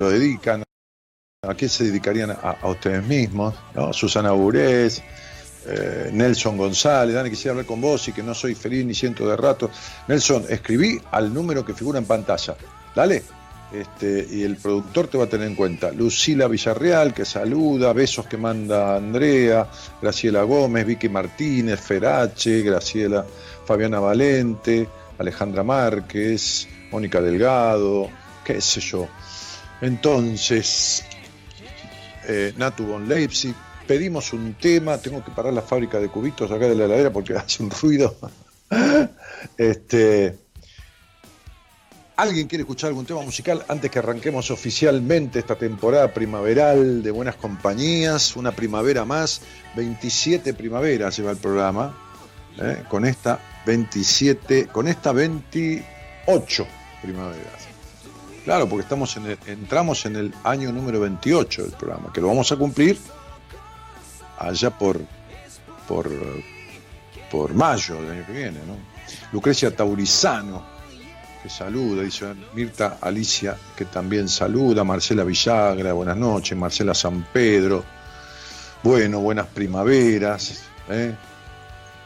lo dedican, a qué se dedicarían a, ustedes mismos, ¿no? Susana Burés, eh, Nelson González, Dani, quisiera hablar con vos y que no soy feliz ni siento de rato. Nelson, escribí al número que figura en pantalla. Dale. Este, y el productor te va a tener en cuenta. Lucila Villarreal, que saluda, besos que manda Andrea, Graciela Gómez, Vicky Martínez, Ferache, Graciela Fabiana Valente, Alejandra Márquez, Mónica Delgado, qué sé yo. Entonces, eh, Natu von Leipzig, pedimos un tema, tengo que parar la fábrica de cubitos acá de la heladera porque hace un ruido. este, ¿Alguien quiere escuchar algún tema musical antes que arranquemos oficialmente esta temporada primaveral de Buenas Compañías? Una primavera más, 27 primaveras lleva el programa, ¿eh? con esta 27, con esta 28 primaveras. Claro, porque entramos en el año número 28 del programa, que lo vamos a cumplir allá por, por, por mayo del año que viene, ¿no? Lucrecia Taurizano, que saluda, dice Mirta Alicia, que también saluda, Marcela Villagra, buenas noches, Marcela San Pedro, bueno, buenas primaveras, ¿eh?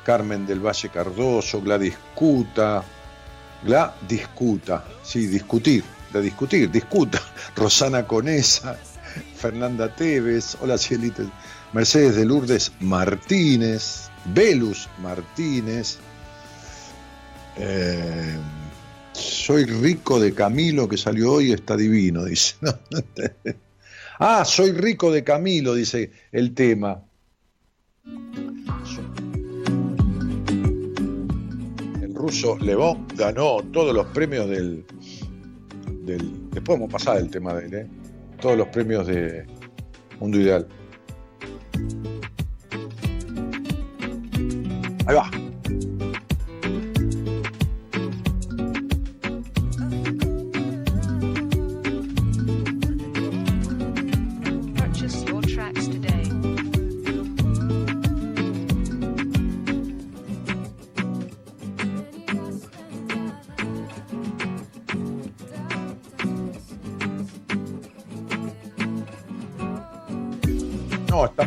Carmen del Valle Cardoso, Gladys Cuta, Gla discuta, sí, discutir, discutir, discuta, Rosana Conesa, Fernanda Tevez, hola Cielito, Mercedes de Lourdes Martínez, Velus Martínez, eh, soy rico de Camilo que salió hoy, está divino, dice. ah, soy rico de Camilo, dice el tema. El ruso Levón ganó todos los premios del, del. Después vamos a pasar el tema de él, ¿eh? Todos los premios de Mundo Ideal. Ahí va.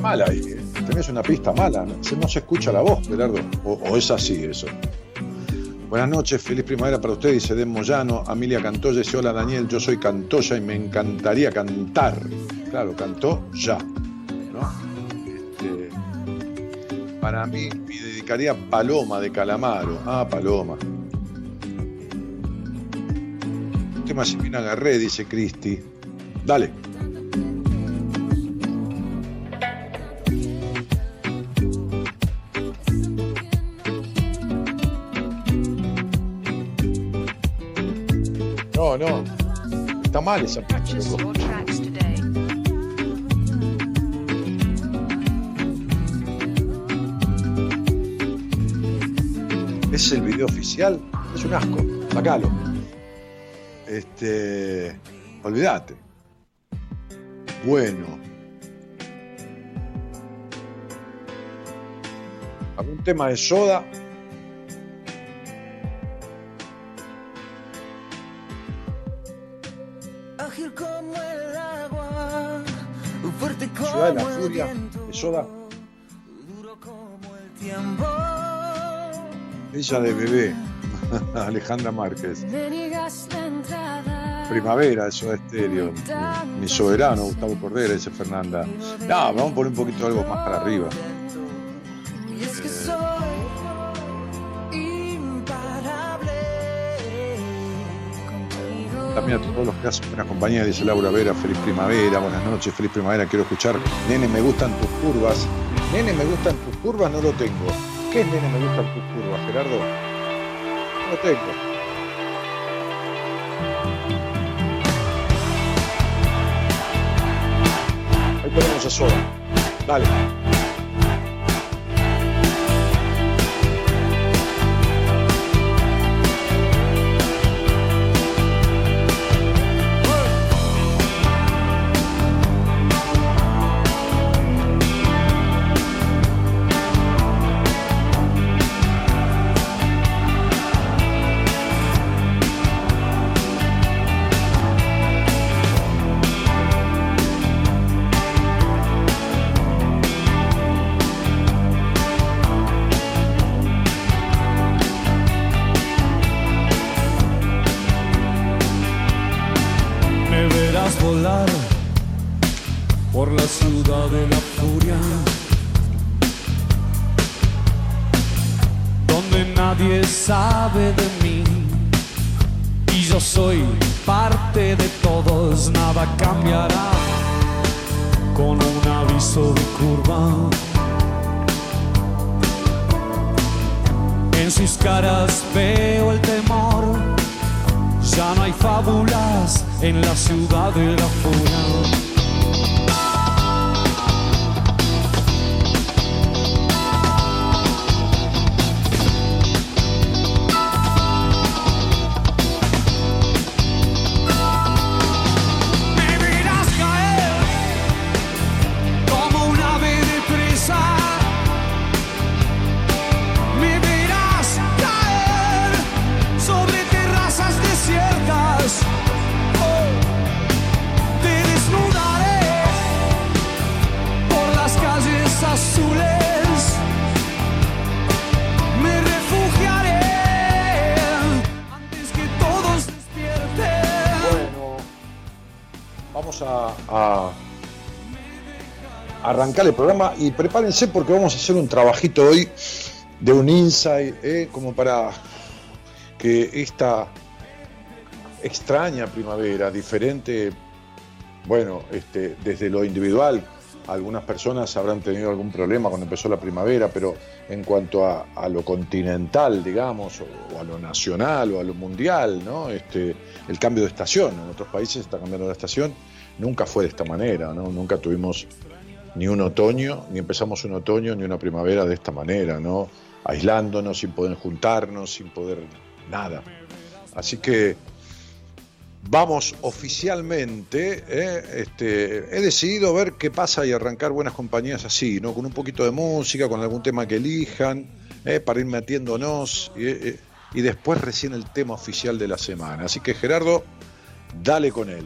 Mala ahí. ¿eh? Tenés una pista mala. No se escucha la voz, Gerardo. O, es así eso. Buenas noches, feliz primavera para usted, dice Den Moyano. Amelia Cantoya dice: Hola Daniel, yo soy Cantoya y me encantaría cantar. Claro, cantó ya. Este, para mí, me dedicaría Paloma de Calamaro. Ah, Paloma. Tema Simina Agarré, dice Cristi. Dale. No. Está mal esa Es el video oficial, es un asco, sacalo. Este, olvídate. Bueno. Algún tema de soda de la furia de Soda. Ella de bebé, Alejandra Márquez. Primavera, eso es estéreo. Mi soberano, Gustavo Cordera, dice Fernanda. No, vamos a poner un poquito algo más para arriba. También a todos los que hacen buena compañía, dice Laura Vera, feliz primavera, buenas noches, feliz primavera, quiero escuchar, nene, me gustan tus curvas, nene, me gustan tus curvas, no lo tengo. ¿Qué es nene, me gustan tus curvas, Gerardo? No lo tengo. Ahí ponemos a sola. Dale. Y prepárense porque vamos a hacer un trabajito hoy de un insight, ¿eh? como para que esta extraña primavera, diferente, bueno, este, desde lo individual, algunas personas habrán tenido algún problema cuando empezó la primavera, pero en cuanto a, lo continental, digamos, o, a lo nacional o a lo mundial, ¿no? Este, el cambio de estación, en otros países está cambiando la estación, nunca fue de esta manera, ¿no? Nunca tuvimos ni un otoño, ni empezamos un otoño ni una primavera de esta manera, ¿no? Aislándonos, sin poder juntarnos, sin poder nada. Así que vamos oficialmente, ¿eh? este, he decidido ver qué pasa y arrancar buenas compañías así, ¿no? Con un poquito de música, con algún tema que elijan, ¿eh? para ir metiéndonos y, eh, y después recién el tema oficial de la semana. Así que Gerardo, dale con él.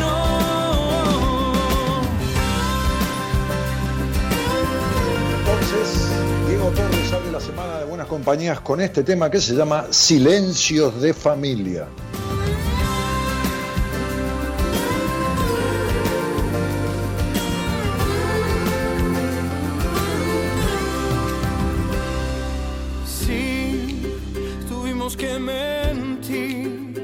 Diego Torres abre la semana de buenas compañías con este tema que se llama Silencios de Familia. Sí, tuvimos que mentir,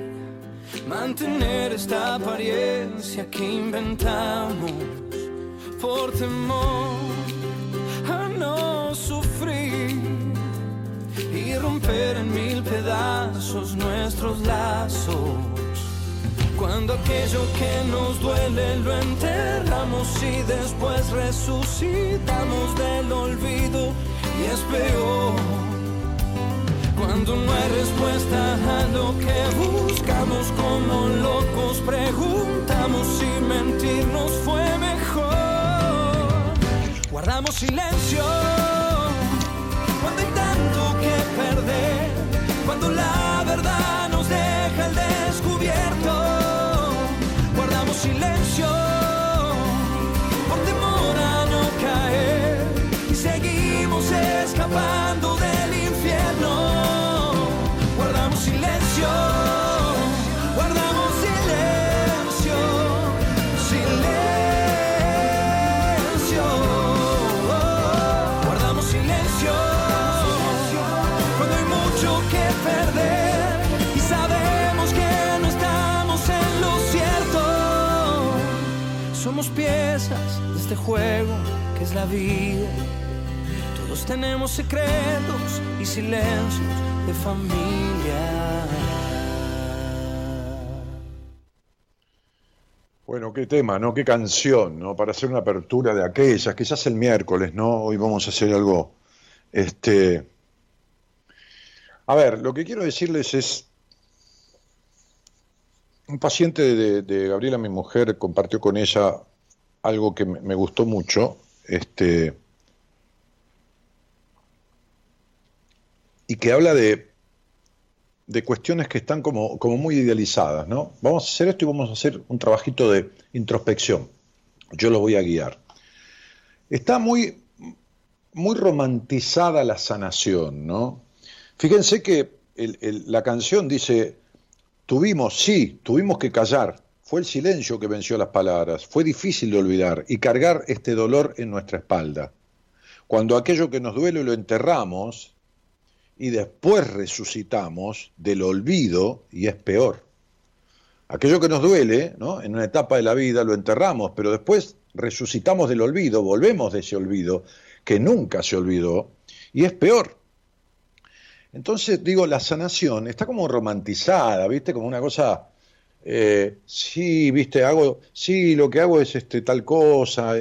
mantener esta apariencia que inventamos por temor romper en mil pedazos nuestros lazos. Cuando aquello que nos duele lo enterramos y después resucitamos del olvido y es peor. Cuando no hay respuesta a lo que buscamos como locos, preguntamos si mentirnos fue mejor. Guardamos silencio el descubierto. Guardamos silencio por temor a no caer y seguimos escapando del infierno. Guardamos silencio, Somos piezas de este juego que es la vida. Todos tenemos secretos y silencios de familia. Bueno, qué tema, ¿no? Qué canción, ¿no? Para hacer una apertura de aquellas, quizás el miércoles, ¿no? Hoy vamos a hacer algo, este... A ver, lo que quiero decirles es, un paciente de, Gabriela, mi mujer, compartió con ella algo que me gustó mucho, este, y que habla de, de cuestiones que están como, como muy idealizadas, ¿no? Vamos a hacer esto y vamos a hacer un trabajito de introspección. Yo lo voy a guiar. Está muy, muy romantizada la sanación, ¿no? Fíjense que la canción dice, tuvimos, sí, tuvimos que callar. Fue el silencio que venció las palabras. Fue difícil de olvidar y cargar este dolor en nuestra espalda. Cuando aquello que nos duele lo enterramos y después resucitamos del olvido y es peor. Aquello que nos duele, ¿no? En una etapa de la vida lo enterramos, pero después resucitamos del olvido, volvemos de ese olvido que nunca se olvidó y es peor. Entonces, digo, la sanación está como romantizada, ¿viste? Como una cosa, eh, sí, ¿viste? Hago, sí, lo que hago es este, tal cosa.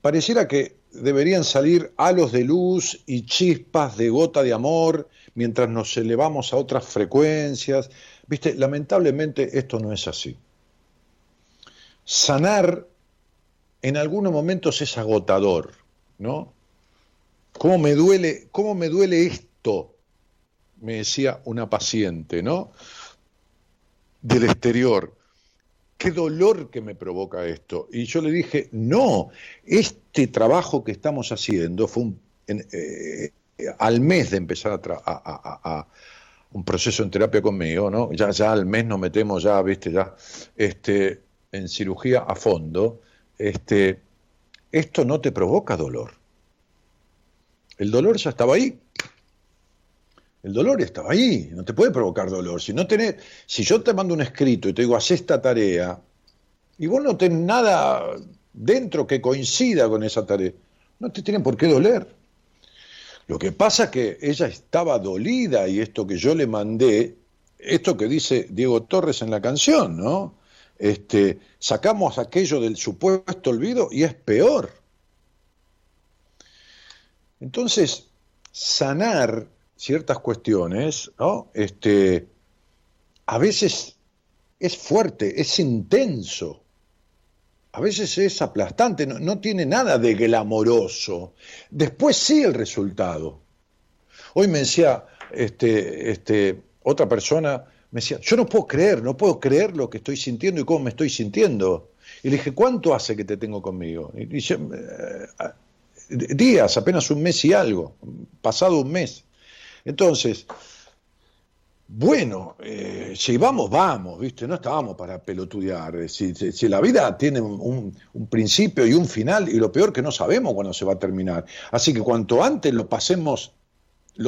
Pareciera que deberían salir halos de luz y chispas de gota de amor mientras nos elevamos a otras frecuencias. ¿Viste? Lamentablemente esto no es así. Sanar en algunos momentos es agotador, ¿no? ¿Cómo me duele, cómo me duele esto? Me decía una paciente, ¿no? Del exterior. Qué dolor que me provoca esto. Y yo le dije, no, este trabajo que estamos haciendo fue un- eh, al mes de empezar a- a- a un proceso en terapia conmigo, ¿no? Ya, ya al mes nos metemos ya, viste, ya, este, en cirugía a fondo. Este, esto no te provoca dolor. El dolor ya estaba ahí. El dolor estaba ahí, no te puede provocar dolor. Si no si yo te mando un escrito y te digo, haz esta tarea, y vos no tenés nada dentro que coincida con esa tarea, no te tiene por qué doler. Lo que pasa es que ella estaba dolida y esto que yo le mandé, esto que dice Diego Torres en la canción, ¿no? Este, sacamos aquello del supuesto olvido y es peor. Entonces, sanar ciertas cuestiones, ¿no? Este, a veces es fuerte, es intenso, a veces es aplastante, no, no tiene nada de glamoroso. Después sí el resultado. Hoy me decía este, este, otra persona, me decía, yo no puedo creer, no puedo creer lo que estoy sintiendo y cómo me estoy sintiendo. Y le dije, ¿cuánto hace que te tengo conmigo? Y "Eh, días, apenas un mes y algo, pasado un mes. Entonces, bueno, eh, si vamos, vamos, ¿viste? No estábamos para pelotudear. Eh, Si, la vida tiene un, principio y un final, y lo peor que no sabemos cuándo se va a terminar. Así que cuanto antes lo pasemos,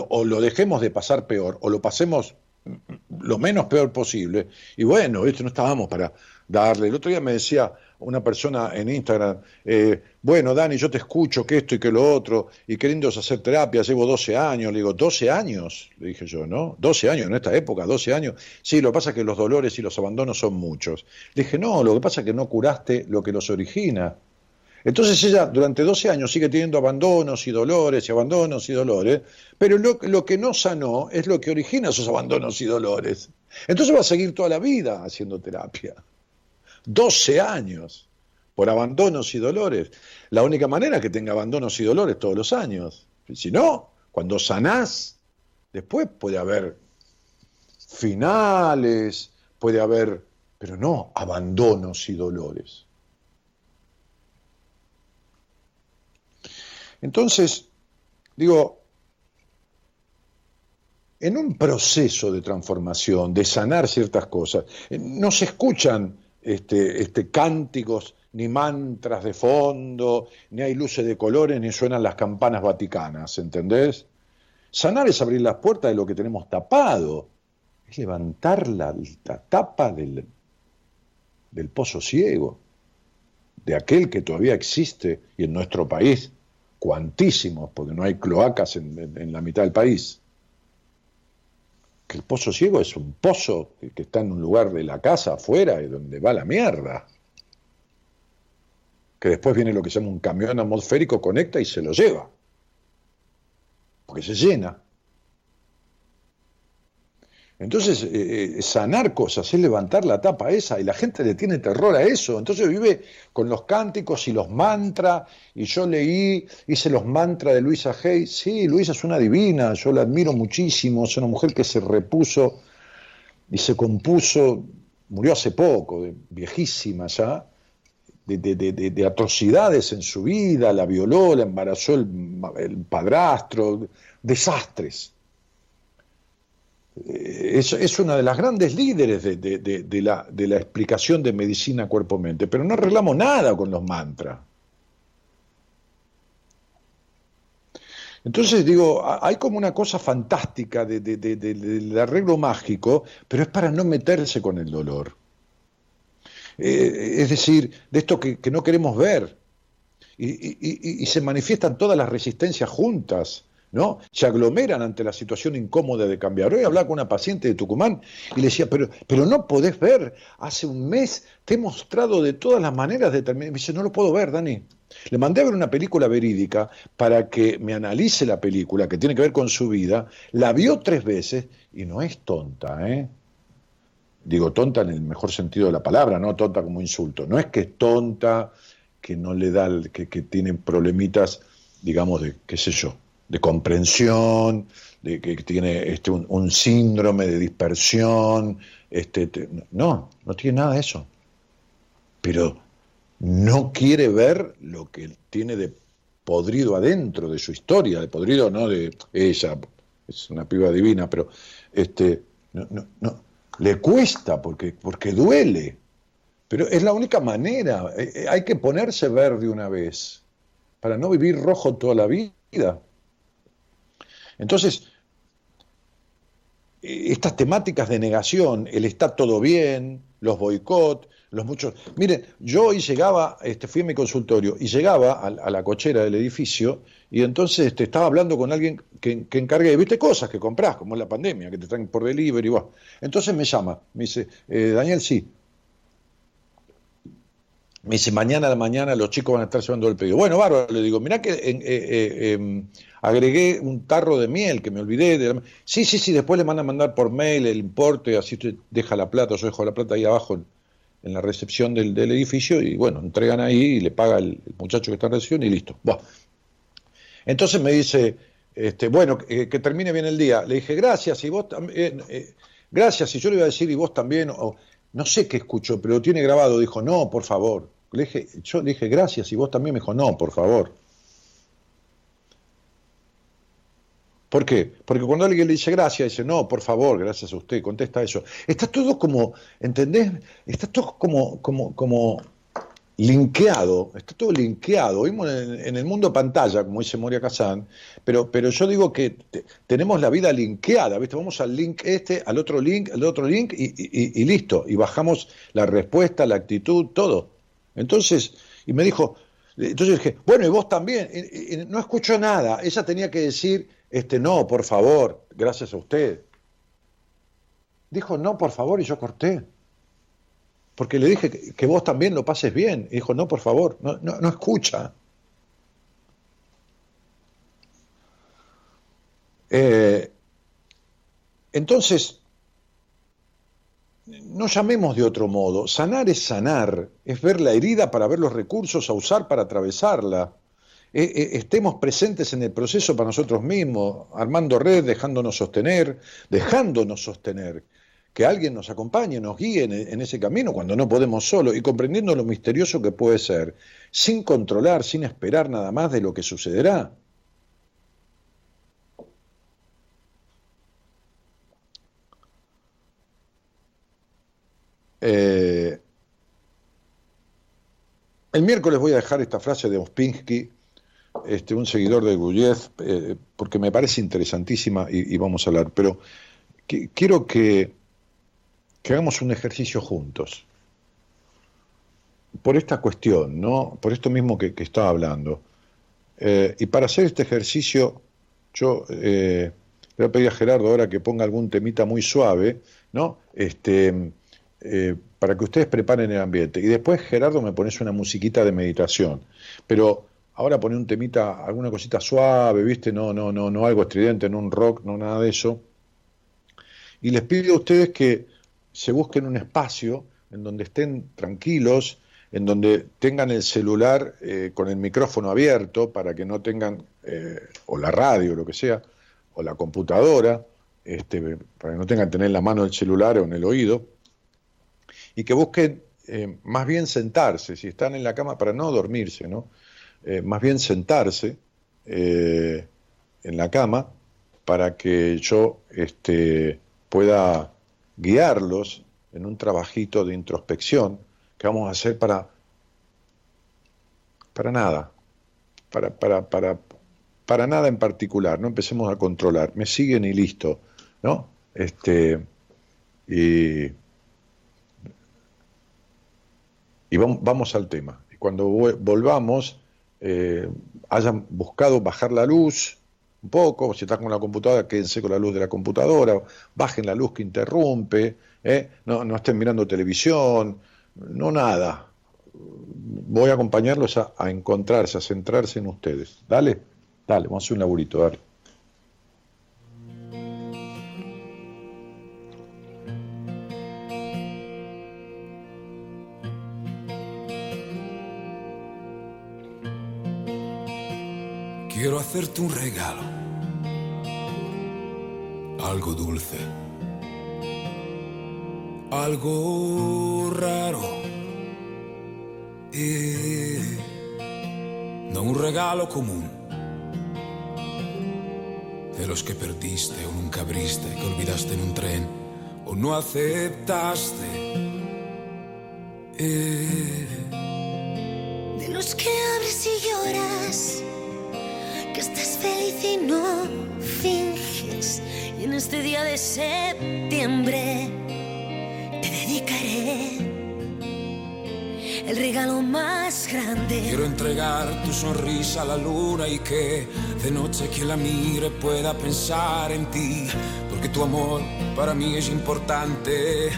o lo dejemos de pasar peor, o lo pasemos lo menos peor posible. Y bueno, ¿viste? no estábamos para darle. El otro día me decía una persona en Instagram, eh, bueno, Dani, yo te escucho que esto y que lo otro, y es hacer terapia, llevo 12 años, le digo, 12 años, le dije yo, ¿no? 12 años en esta época, 12 años. Sí, lo que pasa es que los dolores y los abandonos son muchos. Le dije, no, lo que pasa es que no curaste lo que los origina. Entonces ella durante 12 años sigue teniendo abandonos y dolores y abandonos y dolores, pero lo, lo, que no sanó es lo que origina esos abandonos y dolores. Entonces va a seguir toda la vida haciendo terapia. 12 años por abandonos y dolores. La única manera es que tenga abandonos y dolores todos los años. Si no, cuando sanás, después puede haber finales, puede haber, pero no abandonos y dolores. Entonces, digo, en un proceso de transformación, de sanar ciertas cosas, eh, no se escuchan este, este, cánticos, ni mantras de fondo, ni hay luces de colores, ni suenan las campanas vaticanas, ¿entendés? Sanar es abrir las puertas de lo que tenemos tapado, es levantar la, tapa del, del pozo ciego, de aquel que todavía existe y en nuestro país cuantísimos, porque no hay cloacas en la mitad del país el pozo ciego es un pozo que está en un lugar de la casa afuera y donde va la mierda. Que después viene lo que se llama un camión atmosférico, conecta y se lo lleva. Porque se llena. Entonces, eh, eh, sanar cosas es levantar la tapa esa y la gente le tiene terror a eso. Entonces vive con los cánticos y los mantras. Y yo leí, hice los mantras de Luisa Hay. Sí, Luisa es una divina, yo la admiro muchísimo. Es una mujer que se repuso y se compuso, murió hace poco, viejísima ya, de, atrocidades en su vida. La violó, la embarazó el padrastro, desastres eh, es, una de las grandes líderes de, la, explicación de medicina cuerpo-mente, pero no arreglamos nada con los mantras. Entonces digo, hay como una cosa fantástica del arreglo mágico, pero es para no meterse con el dolor. Eh, es decir, de esto que, no queremos ver. y, se manifiestan todas las resistencias juntas. ¿No? Se aglomeran ante la situación incómoda de cambiar. Hoy hablaba con una paciente de Tucumán y le decía, pero, pero no podés ver, hace un mes te he mostrado de todas las maneras de terminar. Me dice, no lo puedo ver, Dani. Le mandé a ver una película verídica para que me analice la película, que tiene que ver con su vida. La vio tres veces y no es tonta, ¿eh? Digo tonta en el mejor sentido de la palabra, no tonta como insulto. No es que es tonta, que no le da, que, que tiene problemitas, digamos, de, qué sé yo, de comprensión, de que tiene este, un, síndrome de dispersión. Este, no, no tiene nada de eso. Pero no quiere ver lo que tiene de podrido adentro de su historia, de podrido no de ella, es una piba divina, pero este, no, no, no, le cuesta porque, porque duele. Pero es la única manera, eh, eh, hay que ponerse verde una vez, para no vivir rojo toda la vida. Entonces, estas temáticas de negación, el está todo bien, los boicot, los muchos... Miren, yo hoy llegaba, este, fui a mi consultorio y llegaba a, la cochera del edificio y entonces este, estaba hablando con alguien que, que encargue, viste, cosas que compras, como la pandemia, que te traen por delivery, y Entonces me llama, me dice, eh, Daniel, sí, me dice, mañana a la mañana los chicos van a estar llevando el pedido. Bueno, bárbaro, le digo, mirá que eh, eh, em, agregué un tarro de miel que me olvidé. De Sí, sí, sí, después le mandan a mandar por mail el importe, así usted deja la plata, yo dejo la plata ahí abajo en, la recepción del, edificio y bueno, entregan ahí y le paga el, muchacho que está en recepción y listo. Entonces me dice, este, bueno, que termine bien el día. Le dije, gracias, y vos también, eh, gracias, y yo le iba a decir, y vos también, o, no sé qué escuchó, pero lo tiene grabado, dijo, no, por favor. Le dije, yo le dije, gracias, y vos también me dijo, no, por favor. ¿Por qué? Porque cuando alguien le dice gracias, dice, no, por favor, gracias a usted, contesta eso. Está todo como, ¿entendés? Está todo como, como, como linkeado, está todo linkeado. Vimos en, el mundo pantalla, como dice Moria Kazan, pero, pero yo digo que tenemos la vida linkeada, ¿viste? Vamos al link este, al otro link, al otro link y, listo. Y bajamos la respuesta, la actitud, todo. Entonces, y me dijo, entonces dije, bueno, y vos también, no escuchó nada. Ella tenía que decir, este, no, por favor, gracias a usted. Dijo, no, por favor, y yo corté. Porque le dije que, que vos también lo pases bien. Y dijo, no, por favor, no, no, no escucha. Eh, entonces, no llamemos de otro modo. Sanar es sanar, es ver la herida para ver los recursos a usar para atravesarla. Eh, eh, estemos presentes en el proceso para nosotros mismos, armando red, dejándonos sostener, dejándonos sostener. Que alguien nos acompañe, nos guíe en, en ese camino cuando no podemos solo y comprendiendo lo misterioso que puede ser, sin controlar, sin esperar nada más de lo que sucederá. Eh, el miércoles voy a dejar esta frase de Ospinsky, este, un seguidor de Guyez, eh, porque me parece interesantísima y, vamos a hablar, pero quiero que, hagamos un ejercicio juntos. Por esta cuestión, ¿no? Por esto mismo que, estaba hablando. Eh, y para hacer este ejercicio, yo le voy a pedir a Gerardo ahora que ponga algún temita muy suave, ¿no? Este, eh, para que ustedes preparen el ambiente. Y después, Gerardo, me pones una musiquita de meditación. Pero ahora pone un temita, alguna cosita suave, ¿viste? No, no, no, no algo estridente, no un rock, no nada de eso. Y les pido a ustedes que se busquen un espacio en donde estén tranquilos, en donde tengan el celular eh, con el micrófono abierto para que no tengan, eh, o la radio, lo que sea, o la computadora, este, para que no tengan tener en la mano el celular o en el oído, y que busquen eh, más bien sentarse, si están en la cama, para no dormirse, ¿no? Eh, más bien sentarse eh, en la cama para que yo este, pueda guiarlos en un trabajito de introspección que vamos a hacer para, para nada, para, para, para, para nada en particular, no empecemos a controlar, me siguen y listo, ¿no? Este, y, y vam- vamos al tema. Y cuando vo- volvamos, eh, hayan buscado bajar la luz un poco, si están con la computadora, quédense con la luz de la computadora, bajen la luz que interrumpe, ¿eh? no, no estén mirando televisión, no nada. Voy a acompañarlos a, a encontrarse, a centrarse en ustedes. Dale, dale, vamos a hacer un laburito, dale. Quiero hacerte un regalo, algo dulce, algo raro. Y no un regalo común, de los que perdiste o nunca abriste, que olvidaste en un tren o no aceptaste. Eh, De los que abres y lloras, estás feliz y no finges. Y en este día de septiembre te dedicaré el regalo más grande. Quiero entregar tu sonrisa a la luna y que de noche quien la mire pueda pensar en ti, porque tu amor para mí es importante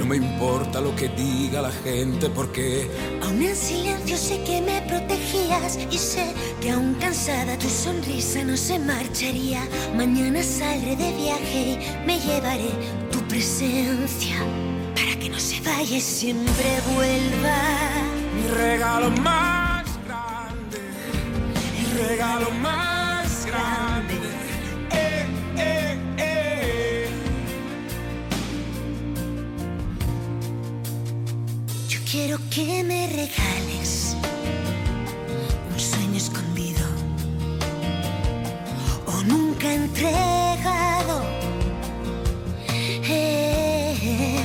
no me importa lo que diga la gente, porque Aún en silencio sé que me protegías y sé que aún cansada tu sonrisa no se marcharía. Mañana saldré de viaje y me llevaré tu presencia para que no se vaya y siempre vuelva. mi regalo más grande, el regalo más quiero que me regales un sueño escondido o nunca entregado. Eh,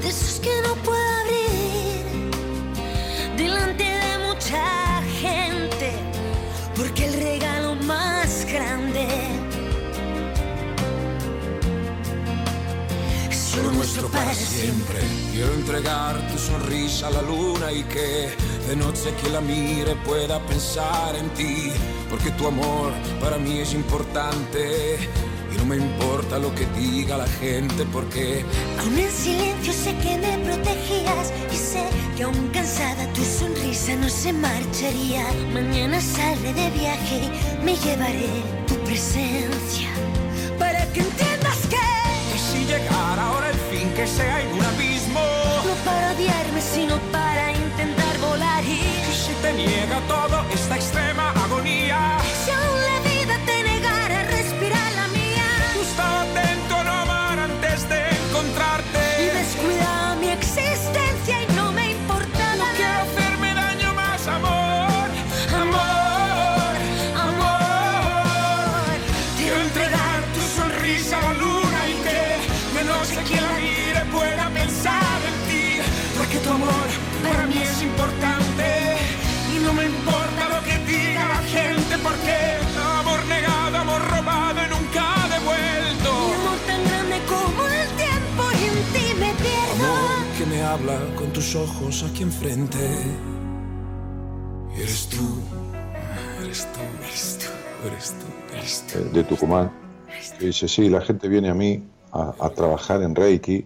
de esos que no puedo abrir delante de mucha gente, porque el regalo más grande solo nuestro para siempre. Quiero entregar sonrisa la luna y que de noche que la mire pueda pensar en ti, porque tu amor para mí es importante. Y no me importa lo que diga la gente porque Aún en silencio sé que me protegías y sé que aún cansada tu sonrisa no se marcharía. Mañana saldré de viaje y me llevaré tu presencia para que entiendas que que si llegara ahora el fin que sea en un abismo, niega todo esta extrema agonía, tus ojos aquí enfrente. Eres tú, eres tú, eres tú, eres tú, eh, de Tucumán, dice, sí, la gente viene a mí a, a trabajar en Reiki,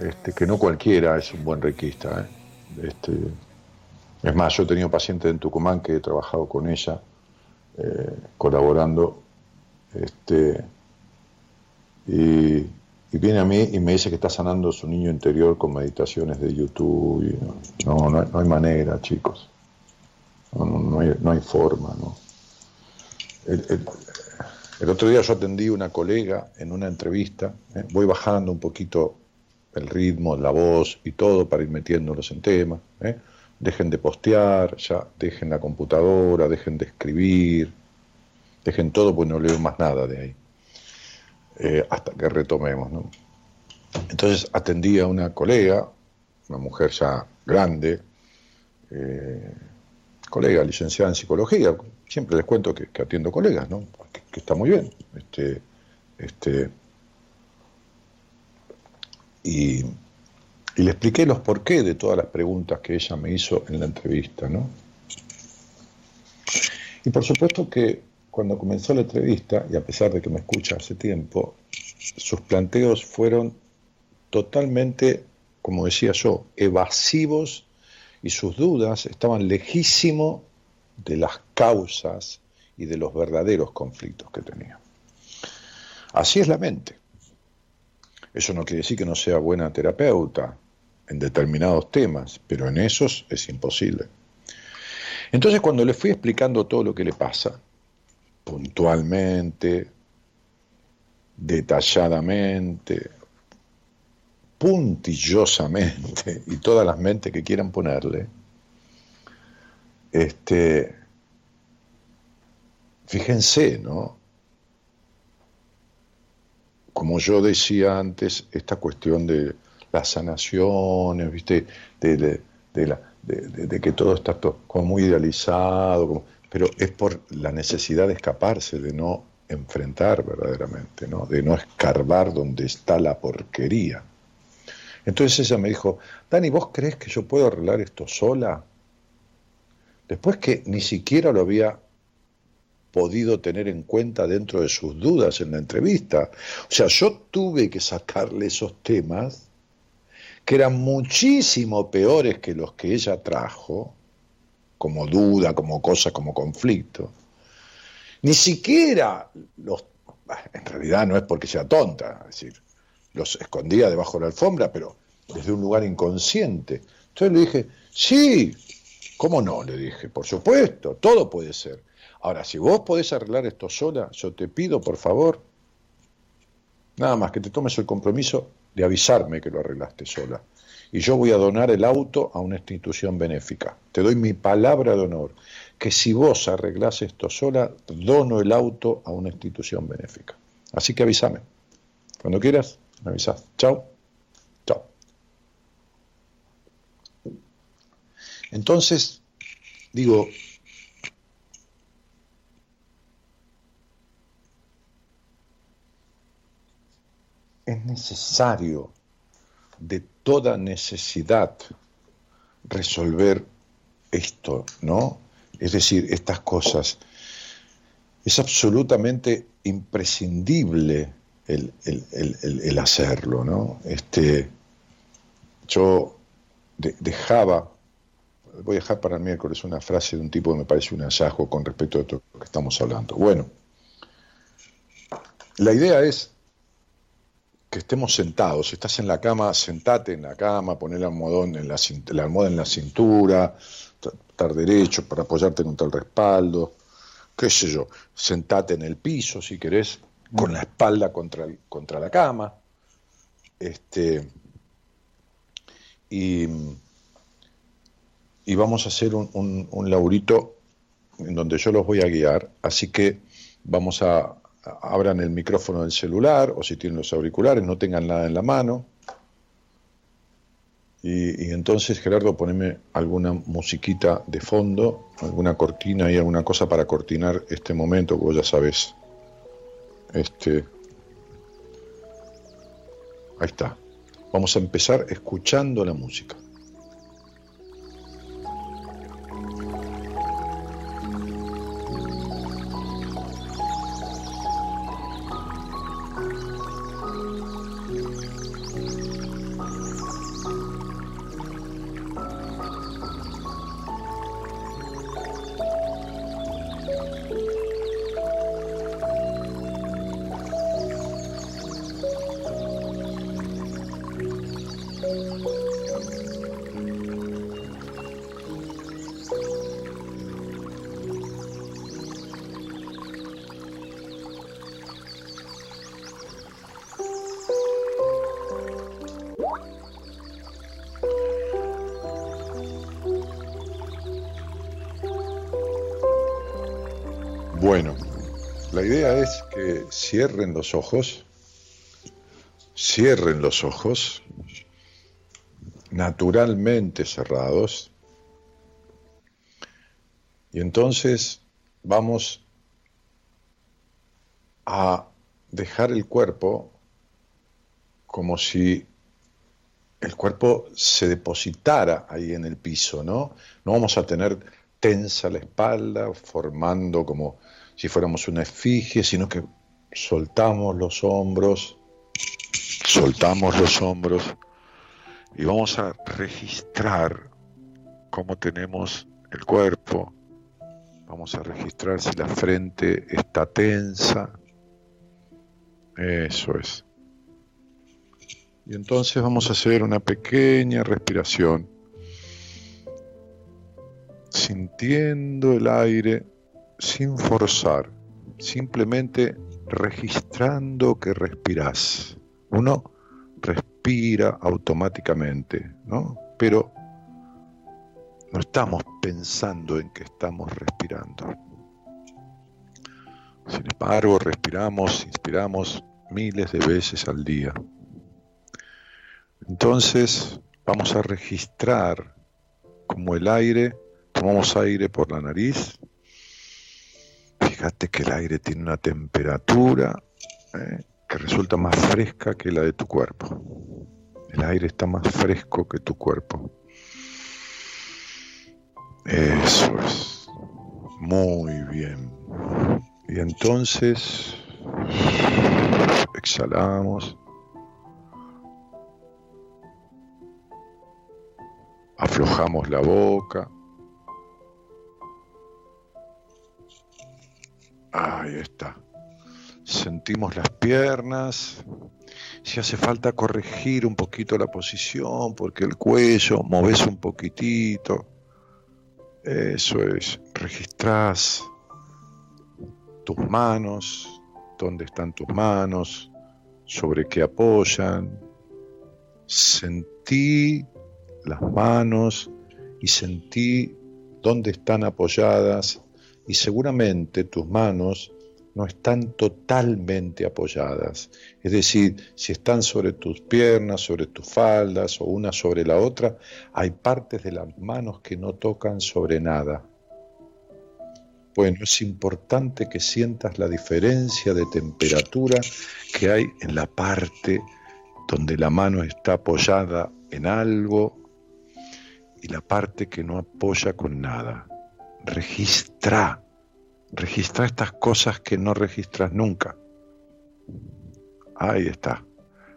este, que no cualquiera es un buen reikista. ¿eh? Este, es más, yo he tenido pacientes en Tucumán que he trabajado con ella, eh, colaborando, este, y, y viene a mí y me dice que está sanando su niño interior con meditaciones de YouTube. no, no, hay, no hay manera, chicos. No, no, hay, no hay forma, ¿no? El- otro día yo atendí una colega en una entrevista, ¿eh? voy bajando un poquito el ritmo, la voz y todo para ir metiéndolos en tema. ¿eh? Dejen de postear, ya dejen la computadora, dejen de escribir, dejen todo porque no leo más nada de ahí. Eh, hasta que retomemos. Entonces atendí a una colega, una mujer ya grande, eh, colega licenciada en psicología, siempre les cuento que, atiendo colegas, ¿no? Que, está muy bien. Este, este, y, y le expliqué los porqué de todas las preguntas que ella me hizo en la entrevista, ¿no? Y por supuesto que cuando comenzó la entrevista, y a pesar de que me escucha hace tiempo, sus planteos fueron totalmente, como decía yo, evasivos y sus dudas estaban lejísimo de las causas y de los verdaderos conflictos que tenía. Así es la mente. Eso no quiere decir que no sea buena terapeuta en determinados temas, pero en esos es imposible. Entonces cuando le fui explicando todo lo que le pasa, puntualmente, detalladamente, puntillosamente y todas las mentes que quieran ponerle, este, fíjense, ¿no? Como yo decía antes, esta cuestión de las sanaciones, ¿viste? De, de- de la- de- que todo está como muy idealizado, como- pero es por la necesidad de escaparse, de no enfrentar verdaderamente, ¿no? De no escarbar donde está la porquería. Entonces ella me dijo, Dani, ¿vos crees que yo puedo arreglar esto sola? Después que ni siquiera lo había podido tener en cuenta dentro de sus dudas en la entrevista. O sea, yo tuve que sacarle esos temas que eran muchísimo peores que los que ella trajo, como duda, como cosa, como conflicto. Ni siquiera los, en realidad no es porque sea tonta, es decir, los escondía debajo de la alfombra, pero desde un lugar inconsciente. Entonces le dije, sí, ¿cómo no? Le dije, por supuesto, todo puede ser. Ahora, si vos podés arreglar esto sola, yo te pido, por favor, nada más que te tomes el compromiso de avisarme que lo arreglaste sola. Y yo voy a donar el auto a una institución benéfica. Te doy mi palabra de honor, que si vos arreglás esto sola, dono el auto a una institución benéfica. Así que avísame. Cuando quieras, me avisás. Chao. Chao. Entonces, digo, es necesario de toda necesidad resolver esto, ¿no? Es decir, estas cosas. Es absolutamente imprescindible el, hacerlo, ¿no? Este, yo dejaba, voy a dejar para el miércoles una frase de un tipo que me parece un hallazgo con respecto a esto que estamos hablando. Bueno, la idea es que estemos sentados. Si estás en la cama, sentate en la cama, poner el almohadón en la, la almohada en la cintura, estar derecho para apoyarte contra el respaldo, qué sé yo, sentate en el piso si querés, con la espalda contra, contra la cama. Este, y, y vamos a hacer un, un, un laurito en donde yo los voy a guiar, así que vamos a, abran el micrófono del celular o si tienen los auriculares, no tengan nada en la mano. Y, entonces, Gerardo, poneme alguna musiquita de fondo, alguna cortina y alguna cosa para cortinar este momento, vos ya sabes. Este. Ahí está. Vamos a empezar escuchando la música. Los ojos, cierren los ojos, naturalmente cerrados, y entonces vamos a dejar el cuerpo como si el cuerpo se depositara ahí en el piso, ¿no? No vamos a tener tensa la espalda, formando como si fuéramos una efigie, sino que soltamos los hombros, soltamos los hombros y vamos a registrar cómo tenemos el cuerpo, vamos a registrar si la frente está tensa, eso es. Y entonces vamos a hacer una pequeña respiración, sintiendo el aire sin forzar, simplemente registrando que respiras. Uno respira automáticamente, ¿no? Pero no estamos pensando en que estamos respirando. Sin embargo, respiramos, inspiramos miles de veces al día. Entonces, vamos a registrar como el aire, tomamos aire por la nariz, Fíjate que el aire tiene una temperatura eh, que resulta más fresca que la de tu cuerpo. El aire está más fresco que tu cuerpo. Eso es. Muy bien. Y entonces exhalamos. Aflojamos la boca. Ahí está. Sentimos las piernas. Si hace falta corregir un poquito la posición, porque el cuello, moves un poquitito. Eso es. Registrás tus manos, dónde están tus manos, sobre qué apoyan. Sentí las manos y sentí dónde están apoyadas y seguramente tus manos no están totalmente apoyadas. Es decir, si están sobre tus piernas, sobre tus faldas o una sobre la otra, hay partes de las manos que no tocan sobre nada. Bueno, es importante que sientas la diferencia de temperatura que hay en la parte donde la mano está apoyada en algo y la parte que no apoya con nada. Registra, registra estas cosas que no registras nunca. Ahí está.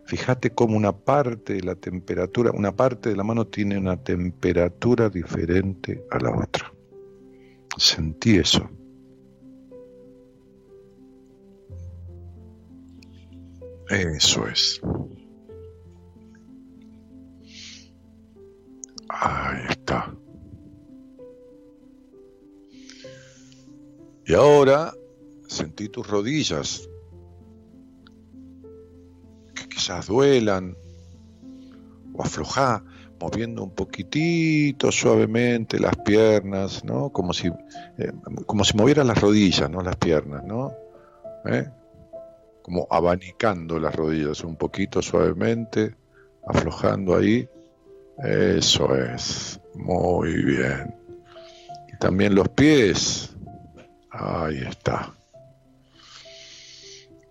Fíjate cómo una parte de la temperatura, una parte de la mano tiene una temperatura diferente a la otra. Sentí eso. Eso es. Ahí está. Y ahora sentí tus rodillas que quizás duelan o aflojá, moviendo un poquitito suavemente las piernas, ¿no? Como si, eh, como si movieras las rodillas, no las piernas, ¿no? ¿Eh? Como abanicando las rodillas un poquito suavemente, aflojando ahí. Eso es, muy bien. Y también los pies. Ahí está.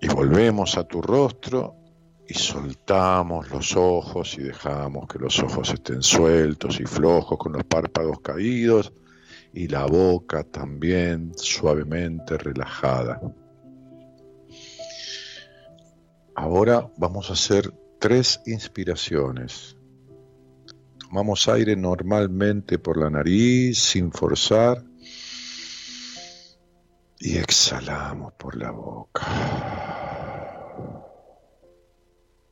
Y volvemos a tu rostro y soltamos los ojos y dejamos que los ojos estén sueltos y flojos con los párpados caídos y la boca también suavemente relajada. Ahora vamos a hacer tres inspiraciones. Tomamos aire normalmente por la nariz, sin forzar, y exhalamos por la boca.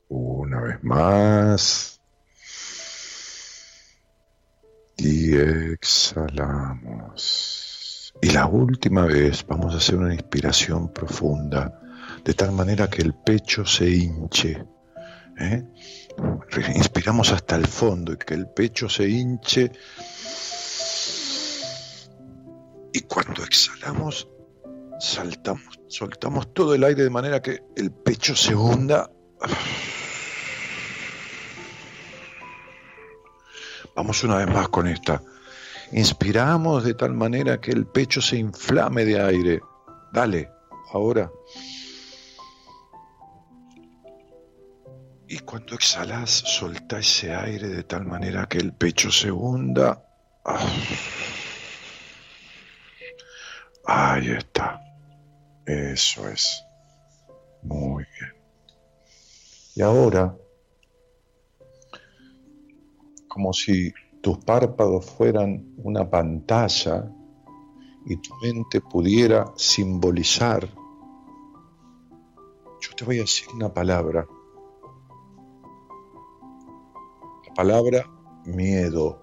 Una vez más. Y exhalamos. Y la última vez vamos a hacer una inspiración profunda, de tal manera que el pecho se hinche. ¿eh? Inspiramos hasta el fondo y que el pecho se hinche. Y cuando exhalamos, saltamos, soltamos todo el aire de manera que el pecho se hunda Vamos una vez más con esta. Inspiramos de tal manera que el pecho se inflame de aire. Dale, ahora. Y cuando exhalas, solta ese aire de tal manera que el pecho se hunda. Ahí está. Eso es. Muy bien. Y ahora como si tus párpados fueran una pantalla y tu mente pudiera simbolizar. Yo te voy a decir una palabra. La palabra miedo.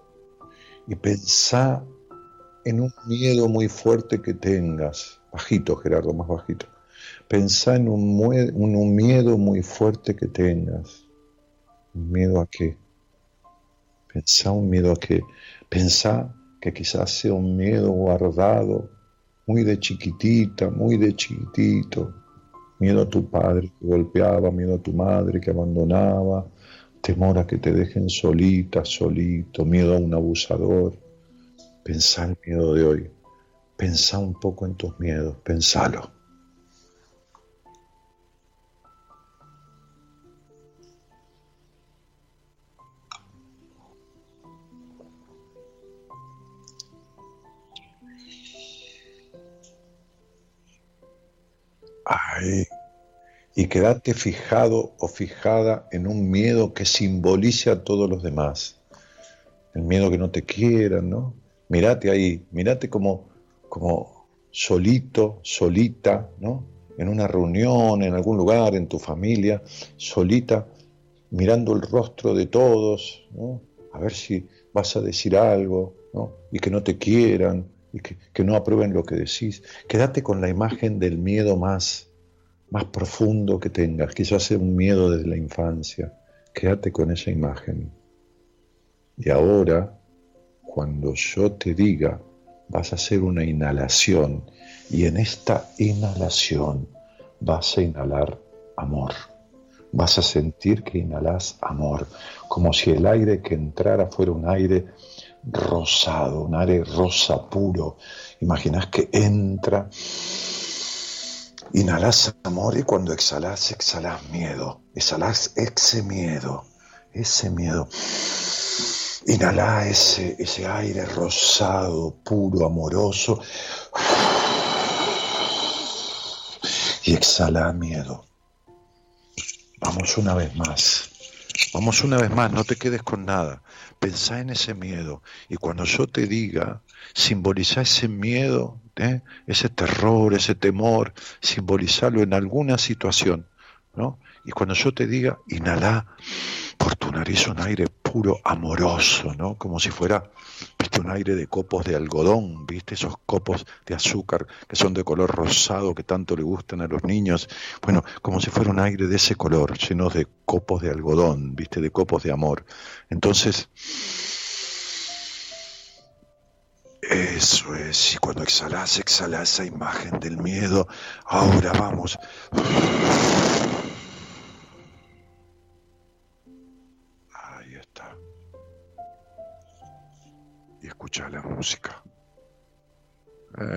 Y pensá en un miedo muy fuerte que tengas. Bajito, Gerardo, más bajito. Pensá en un, miedo muy fuerte que tengas. ¿Un miedo a qué? Pensá un miedo que, pensá que quizás sea un miedo guardado, muy de chiquitita, muy de chiquitito. Miedo a tu padre que golpeaba, miedo a tu madre que abandonaba, temor a que te dejen solita, solito, miedo a un abusador. Pensá el miedo de hoy. Pensá un poco en tus miedos, pensalo. Y quedate fijado o fijada en un miedo que simbolice a todos los demás. El miedo que no te quieran, ¿no? Mirate ahí, mirate como, como solito, solita, ¿no? En una reunión, en algún lugar, en tu familia, solita, mirando el rostro de todos, ¿no? A ver si vas a decir algo, ¿no? Y que no te quieran, y que, que no aprueben lo que decís. Quédate con la imagen del miedo más, más profundo que tengas, quizás sea un miedo desde la infancia. Quédate con esa imagen. Y ahora, cuando yo te diga, vas a hacer una inhalación y en esta inhalación vas a inhalar amor. Vas a sentir que inhalas amor, como si el aire que entrara fuera un aire rosado, un aire rosa puro. Imaginas que entra Inhalás amor y cuando exhalás, exhalás miedo. Exhalás ese miedo, ese miedo. Inhalá ese, ese aire rosado, puro, amoroso. Y exhala miedo. Vamos una vez más. Vamos una vez más, no te quedes con nada. Pensá en ese miedo. Y cuando yo te diga, simboliza ese miedo, ¿eh? ese terror, ese temor, simbolizarlo en alguna situación. ¿no? Y cuando yo te diga, inhalá por tu nariz un aire puro, amoroso, ¿no? Como si fuera, viste, un aire de copos de algodón, viste, esos copos de azúcar que son de color rosado que tanto le gustan a los niños. Bueno, como si fuera un aire de ese color, llenos de copos de algodón, viste, de copos de amor. Entonces, eso es, y cuando exhalas, exhala esa imagen del miedo. Ahora vamos. Escucha la música.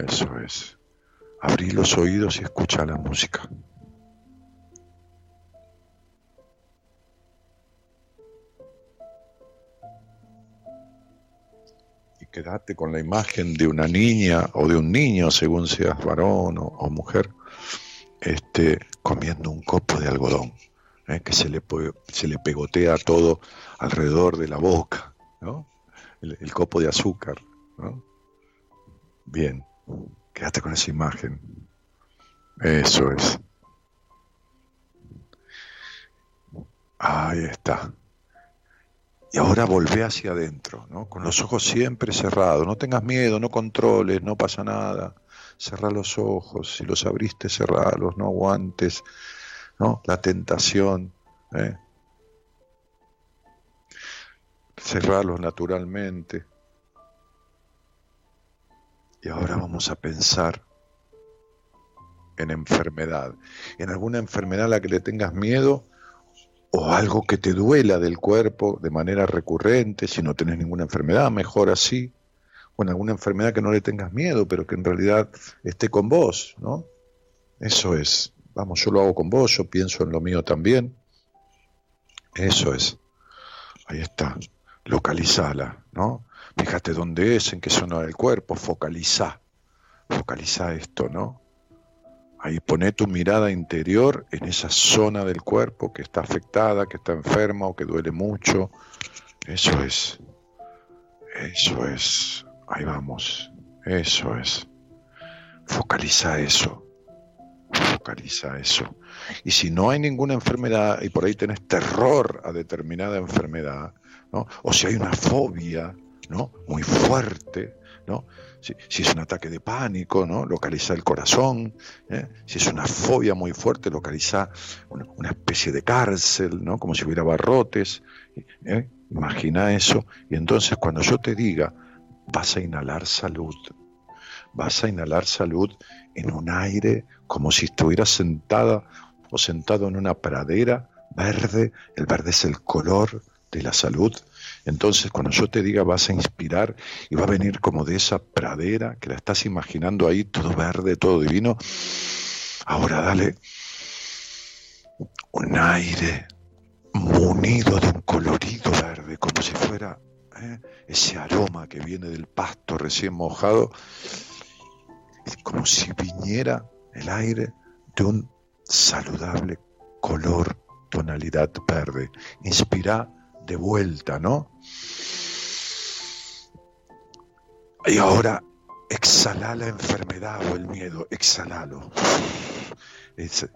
Eso es. Abrí los oídos y escucha la música. Y quédate con la imagen de una niña o de un niño, según seas varón o, mujer, este, comiendo un copo de algodón, ¿eh? que se le, se le pegotea todo alrededor de la boca, ¿no? El, copo de azúcar. Bien, quédate con esa imagen. Eso es. Ahí está. Y ahora volvé hacia adentro, ¿no? con los ojos siempre cerrados. No tengas miedo, no controles, no pasa nada. Cerra los ojos, si los abriste, cerralos, no aguantes ¿no? la tentación. ¿eh? Cerrarlos naturalmente. Y ahora vamos a pensar en enfermedad, en alguna enfermedad a la que le tengas miedo o algo que te duela del cuerpo de manera recurrente, si no tienes ninguna enfermedad, mejor así, o en alguna enfermedad que no le tengas miedo, pero que en realidad esté con vos, ¿no? Eso es, vamos, yo lo hago con vos, yo pienso en lo mío también, eso es, ahí está localizala, ¿no? Fíjate dónde es, en qué zona del cuerpo, focaliza, focaliza esto, ¿no? Ahí pone tu mirada interior en esa zona del cuerpo que está afectada, que está enferma o que duele mucho. Eso es. Eso es. Ahí vamos. Eso es. Focaliza eso. Focaliza eso. Y si no hay ninguna enfermedad y por ahí tenés terror a determinada enfermedad, o si hay una fobia, ¿no? Muy fuerte, ¿no? Si, es un ataque de pánico, ¿no? Localiza el corazón. ¿eh? Si es una fobia muy fuerte, localiza una, especie de cárcel, ¿no? Como si hubiera barrotes. ¿eh? Imagina eso. Y entonces cuando yo te diga, vas a inhalar salud, vas a inhalar salud en un aire como si estuvieras sentada o sentado en una pradera verde. El verde es el color de la salud. Entonces, cuando yo te diga vas a inspirar y va a venir como de esa pradera que la estás imaginando ahí, todo verde, todo divino, ahora dale un aire munido de un colorido verde, como si fuera ¿eh? ese aroma que viene del pasto recién mojado, como si viniera el aire de un saludable color, tonalidad verde. Inspira de vuelta, ¿no? Y ahora exhala la enfermedad o el miedo, exhalalo. eso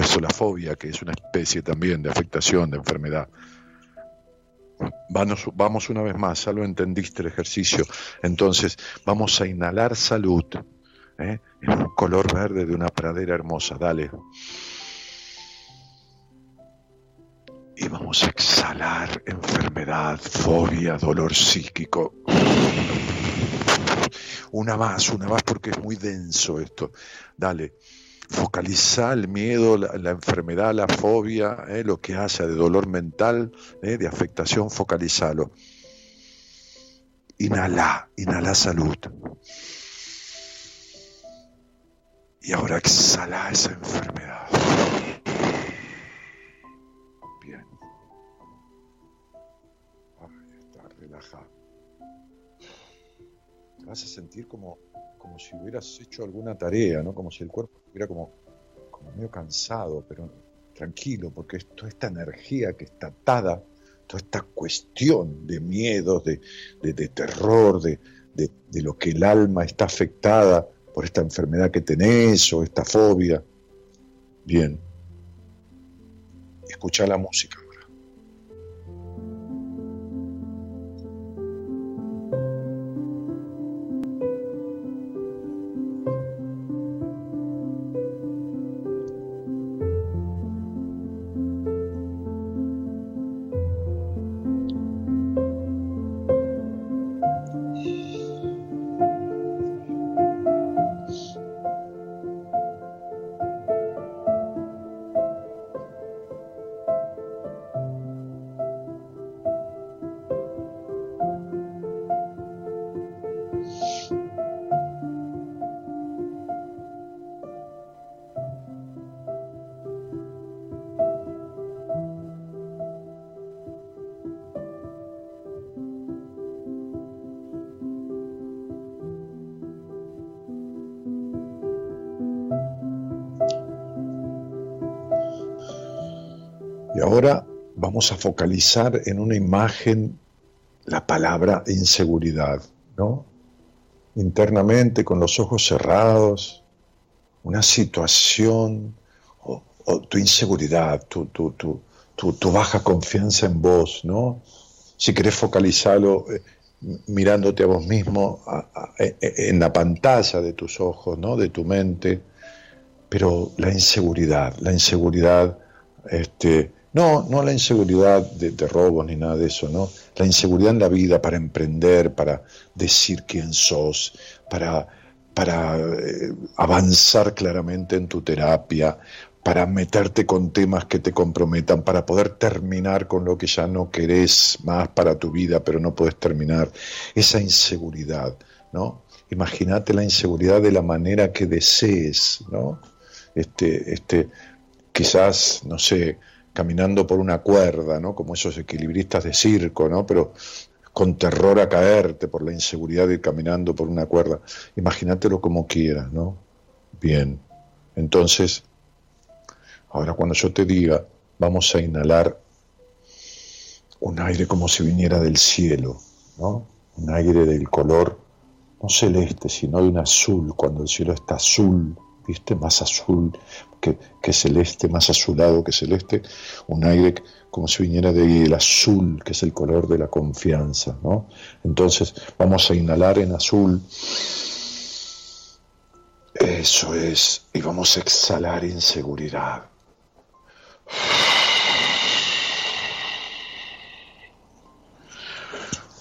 es la fobia, que es una especie también de afectación, de enfermedad. Vamos, una vez más, ya lo entendiste el ejercicio. Entonces, vamos a inhalar salud ¿eh? en un color verde de una pradera hermosa. Dale. Y vamos a exhalar enfermedad, fobia, dolor psíquico. Una más, una más porque es muy denso esto. Dale, focaliza el miedo, la, enfermedad, la fobia, eh, lo que haya de dolor mental, eh, de afectación, focalizalo. Inhala, inhala salud. Y ahora exhala esa enfermedad. A sentir como, como si hubieras hecho alguna tarea, ¿no? Como si el cuerpo estuviera como, como medio cansado, pero tranquilo, porque es toda esta energía que está atada, toda esta cuestión de miedos, de, de, terror, de, de lo que el alma está afectada por esta enfermedad que tenés o esta fobia. Bien. Escucha la música. Vamos a focalizar en una imagen la palabra inseguridad, ¿no? Internamente, con los ojos cerrados, una situación, o, tu inseguridad, tu, tu, tu, baja confianza en vos, ¿no? Si querés focalizarlo eh, mirándote a vos mismo e, e, en la pantalla de tus ojos, ¿no? De tu mente, pero la inseguridad, la inseguridad, este, no, no la inseguridad de, robos ni nada de eso, ¿no? La inseguridad en la vida para emprender, para decir quién sos, para, para eh, avanzar claramente en tu terapia, para meterte con temas que te comprometan, para poder terminar con lo que ya no querés más para tu vida, pero no puedes terminar. Esa inseguridad, ¿no? Imagínate la inseguridad de la manera que desees, ¿no? Este, este, quizás, no sé, caminando por una cuerda, ¿no? Como esos equilibristas de circo, ¿no? Pero con terror a caerte por la inseguridad de ir caminando por una cuerda. Imagínatelo como quieras, ¿no? Bien. Entonces, ahora cuando yo te diga, vamos a inhalar un aire como si viniera del cielo, ¿no? Un aire del color no celeste, sino de un azul, cuando el cielo está azul, ¿viste? Más azul que, celeste, más azulado que celeste, un aire como si viniera del azul, que es el color de la confianza, ¿no? Entonces vamos a inhalar en azul. Eso es, y vamos a exhalar inseguridad.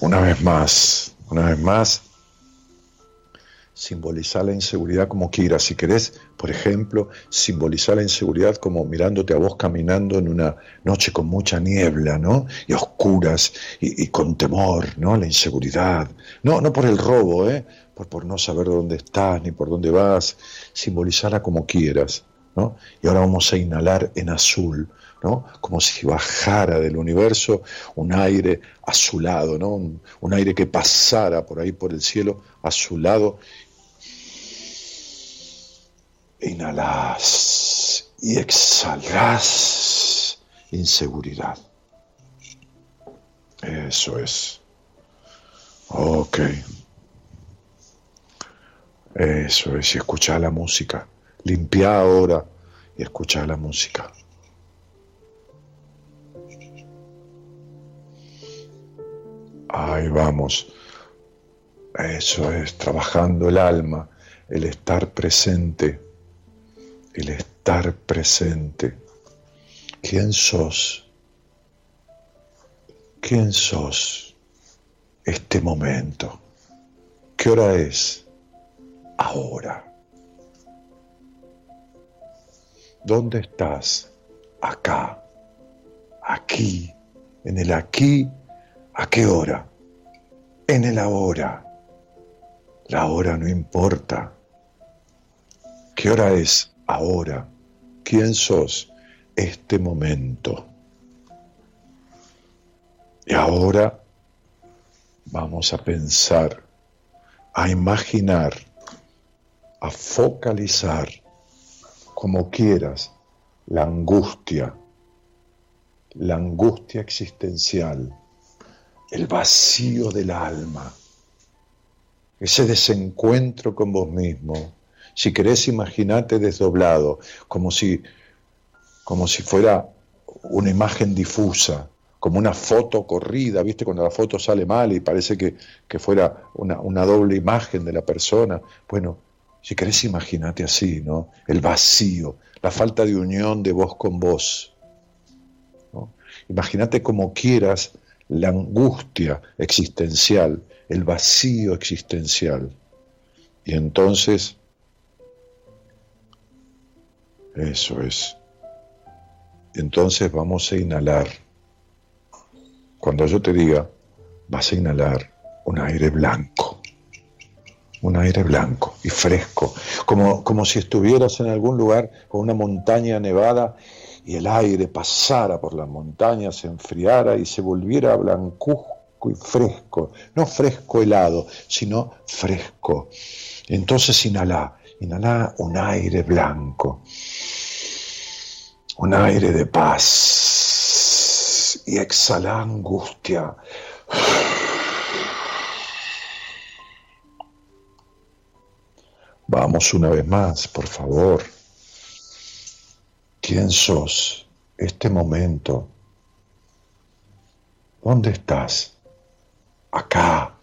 Una vez más, una vez más, simbolizar la inseguridad como quieras. Si querés, por ejemplo, simbolizar la inseguridad como mirándote a vos caminando en una noche con mucha niebla, ¿no? Y oscuras y, con temor, ¿no? La inseguridad. No, no por el robo, ¿eh? Por, por no saber dónde estás ni por dónde vas. Simbolizarla como quieras, ¿no? Y ahora vamos a inhalar en azul, ¿no? Como si bajara del universo un aire azulado, ¿no? Un, un, aire que pasara por ahí por el cielo azulado Inhalas y exhalas inseguridad. Eso es. Ok. Eso es. Y escucha la música. Limpia ahora y escucha la música. Ahí vamos. Eso es, trabajando el alma, el estar presente el estar presente. ¿Quién sos? ¿Quién sos? Este momento. ¿Qué hora es? Ahora. ¿Dónde estás? Acá. Aquí. En el aquí. ¿A qué hora? En el ahora. La hora no importa ¿Qué hora es ahora? ¿Quién sos este momento? Y ahora vamos a pensar, a imaginar, a focalizar, como quieras, la angustia, la angustia existencial, el vacío del alma, ese desencuentro con vos mismo. Si querés, imaginate desdoblado, como si, como si fuera una imagen difusa, como una foto corrida, ¿viste? Cuando la foto sale mal y parece que, fuera una, una, doble imagen de la persona. Bueno, si querés, imaginate así, ¿no? El vacío, la falta de unión de vos con vos. Imagínate como quieras la angustia existencial, el vacío existencial. Y entonces, eso es. Entonces vamos a inhalar. Cuando yo te diga, vas a inhalar un aire blanco, un aire blanco y fresco, como, como si estuvieras en algún lugar con una montaña nevada y el aire pasara por las montañas, se enfriara y se volviera blancuzco y fresco, no fresco helado, sino fresco. Entonces inhala, inhala un aire blanco, un aire de paz y exhala angustia. Vamos una vez más, por favor. ¿Quién sos? Este momento. ¿Dónde estás? Acá.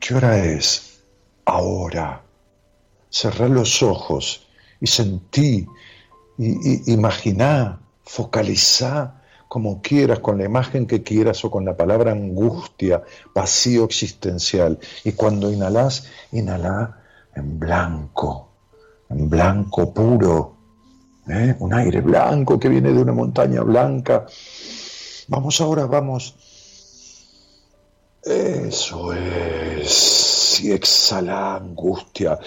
¿Qué hora es? Ahora. Cerrá los ojos y sentí, y, imaginá, focalizá como quieras, con la imagen que quieras o con la palabra angustia, vacío existencial. Y cuando inhalás, inhalá en blanco, en blanco puro ¿eh? un aire blanco que viene de una montaña blanca. Vamos ahora, vamos. Eso es. Y exhala angustia.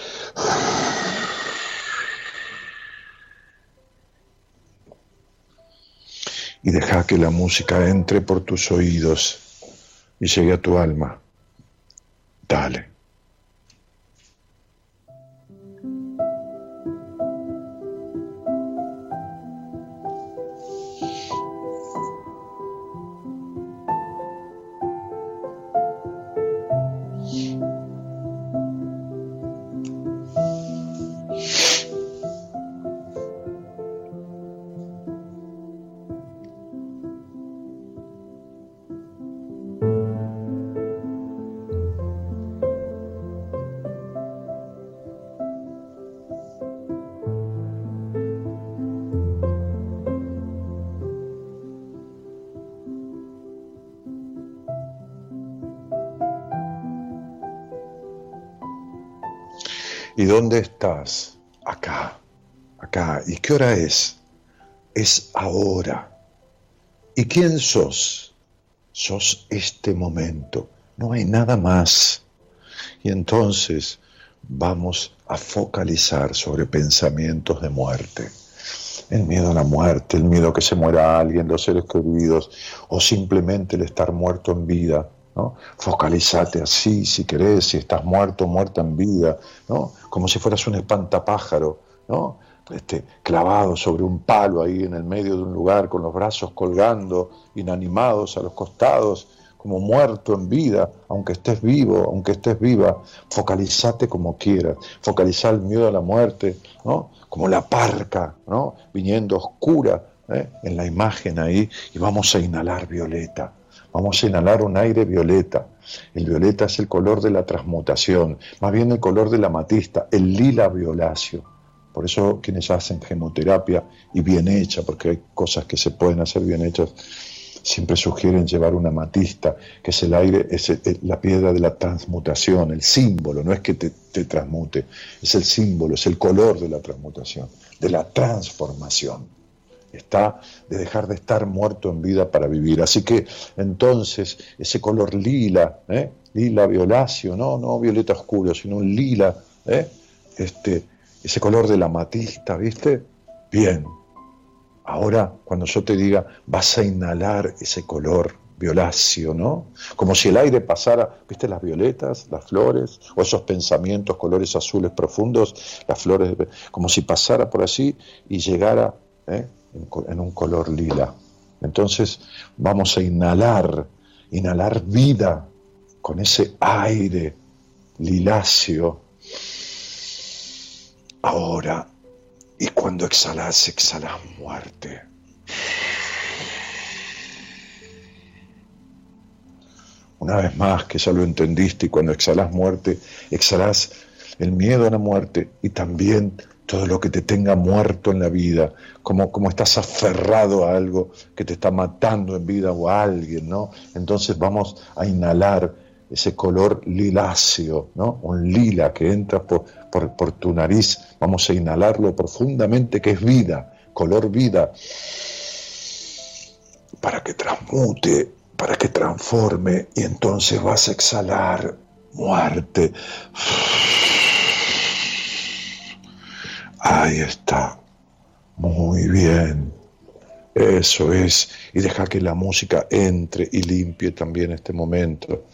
Y deja que la música entre por tus oídos y llegue a tu alma. Dale. Acá, acá. ¿Y qué hora es? Es ahora. ¿Y quién sos? Sos este momento. No hay nada más. Y entonces vamos a focalizar sobre pensamientos de muerte. El miedo a la muerte, el miedo a que se muera alguien, los seres queridos, o simplemente el estar muerto en vida Focalizate así, si querés, si estás muerto muerta en vida, ¿no? Como si fueras un espantapájaro, ¿no? Este, clavado sobre un palo ahí en el medio de un lugar, con los brazos colgando, inanimados a los costados, como muerto en vida, aunque estés vivo, aunque estés viva, focalizate como quieras, focaliza el miedo a la muerte, ¿no? Como la parca, ¿no? Viniendo oscura ¿eh? en la imagen ahí, y vamos a inhalar violeta Vamos a inhalar un aire violeta. El violeta es el color de la transmutación, más bien el color de la matista, el lila violáceo. Por eso quienes hacen gemoterapia y bien hecha, porque hay cosas que se pueden hacer bien hechas, siempre sugieren llevar una matista, que es el aire, es la piedra de la transmutación, el símbolo, no es que te, te transmute, es el símbolo, es el color de la transmutación, de la transformación está de dejar de estar muerto en vida para vivir. Así que entonces ese color lila, ¿eh? lila violáceo, no, no violeta oscuro, sino un lila, ¿eh? este, ese color de la matista, ¿viste? Bien. Ahora, cuando yo te diga, vas a inhalar ese color violáceo, ¿no? Como si el aire pasara, ¿viste las violetas, las flores, o esos pensamientos, colores azules profundos, las flores, como si pasara por así y llegara ¿eh? En un color lila. Entonces vamos a inhalar, inhalar vida con ese aire liláceo. Ahora, y cuando exhalas, exhalas muerte. Una vez más, que ya lo entendiste, y cuando exhalas muerte, exhalas el miedo a la muerte y también todo lo que te tenga muerto en la vida, como, como estás aferrado a algo que te está matando en vida o a alguien, ¿no? Entonces vamos a inhalar ese color liláceo, ¿no? Un lila que entra por, por, por tu nariz, vamos a inhalarlo profundamente, que es vida, color vida, para que transmute, para que transforme, y entonces vas a exhalar muerte. Ahí está. Muy bien. Eso es. Y deja que la música entre y limpie también este momento.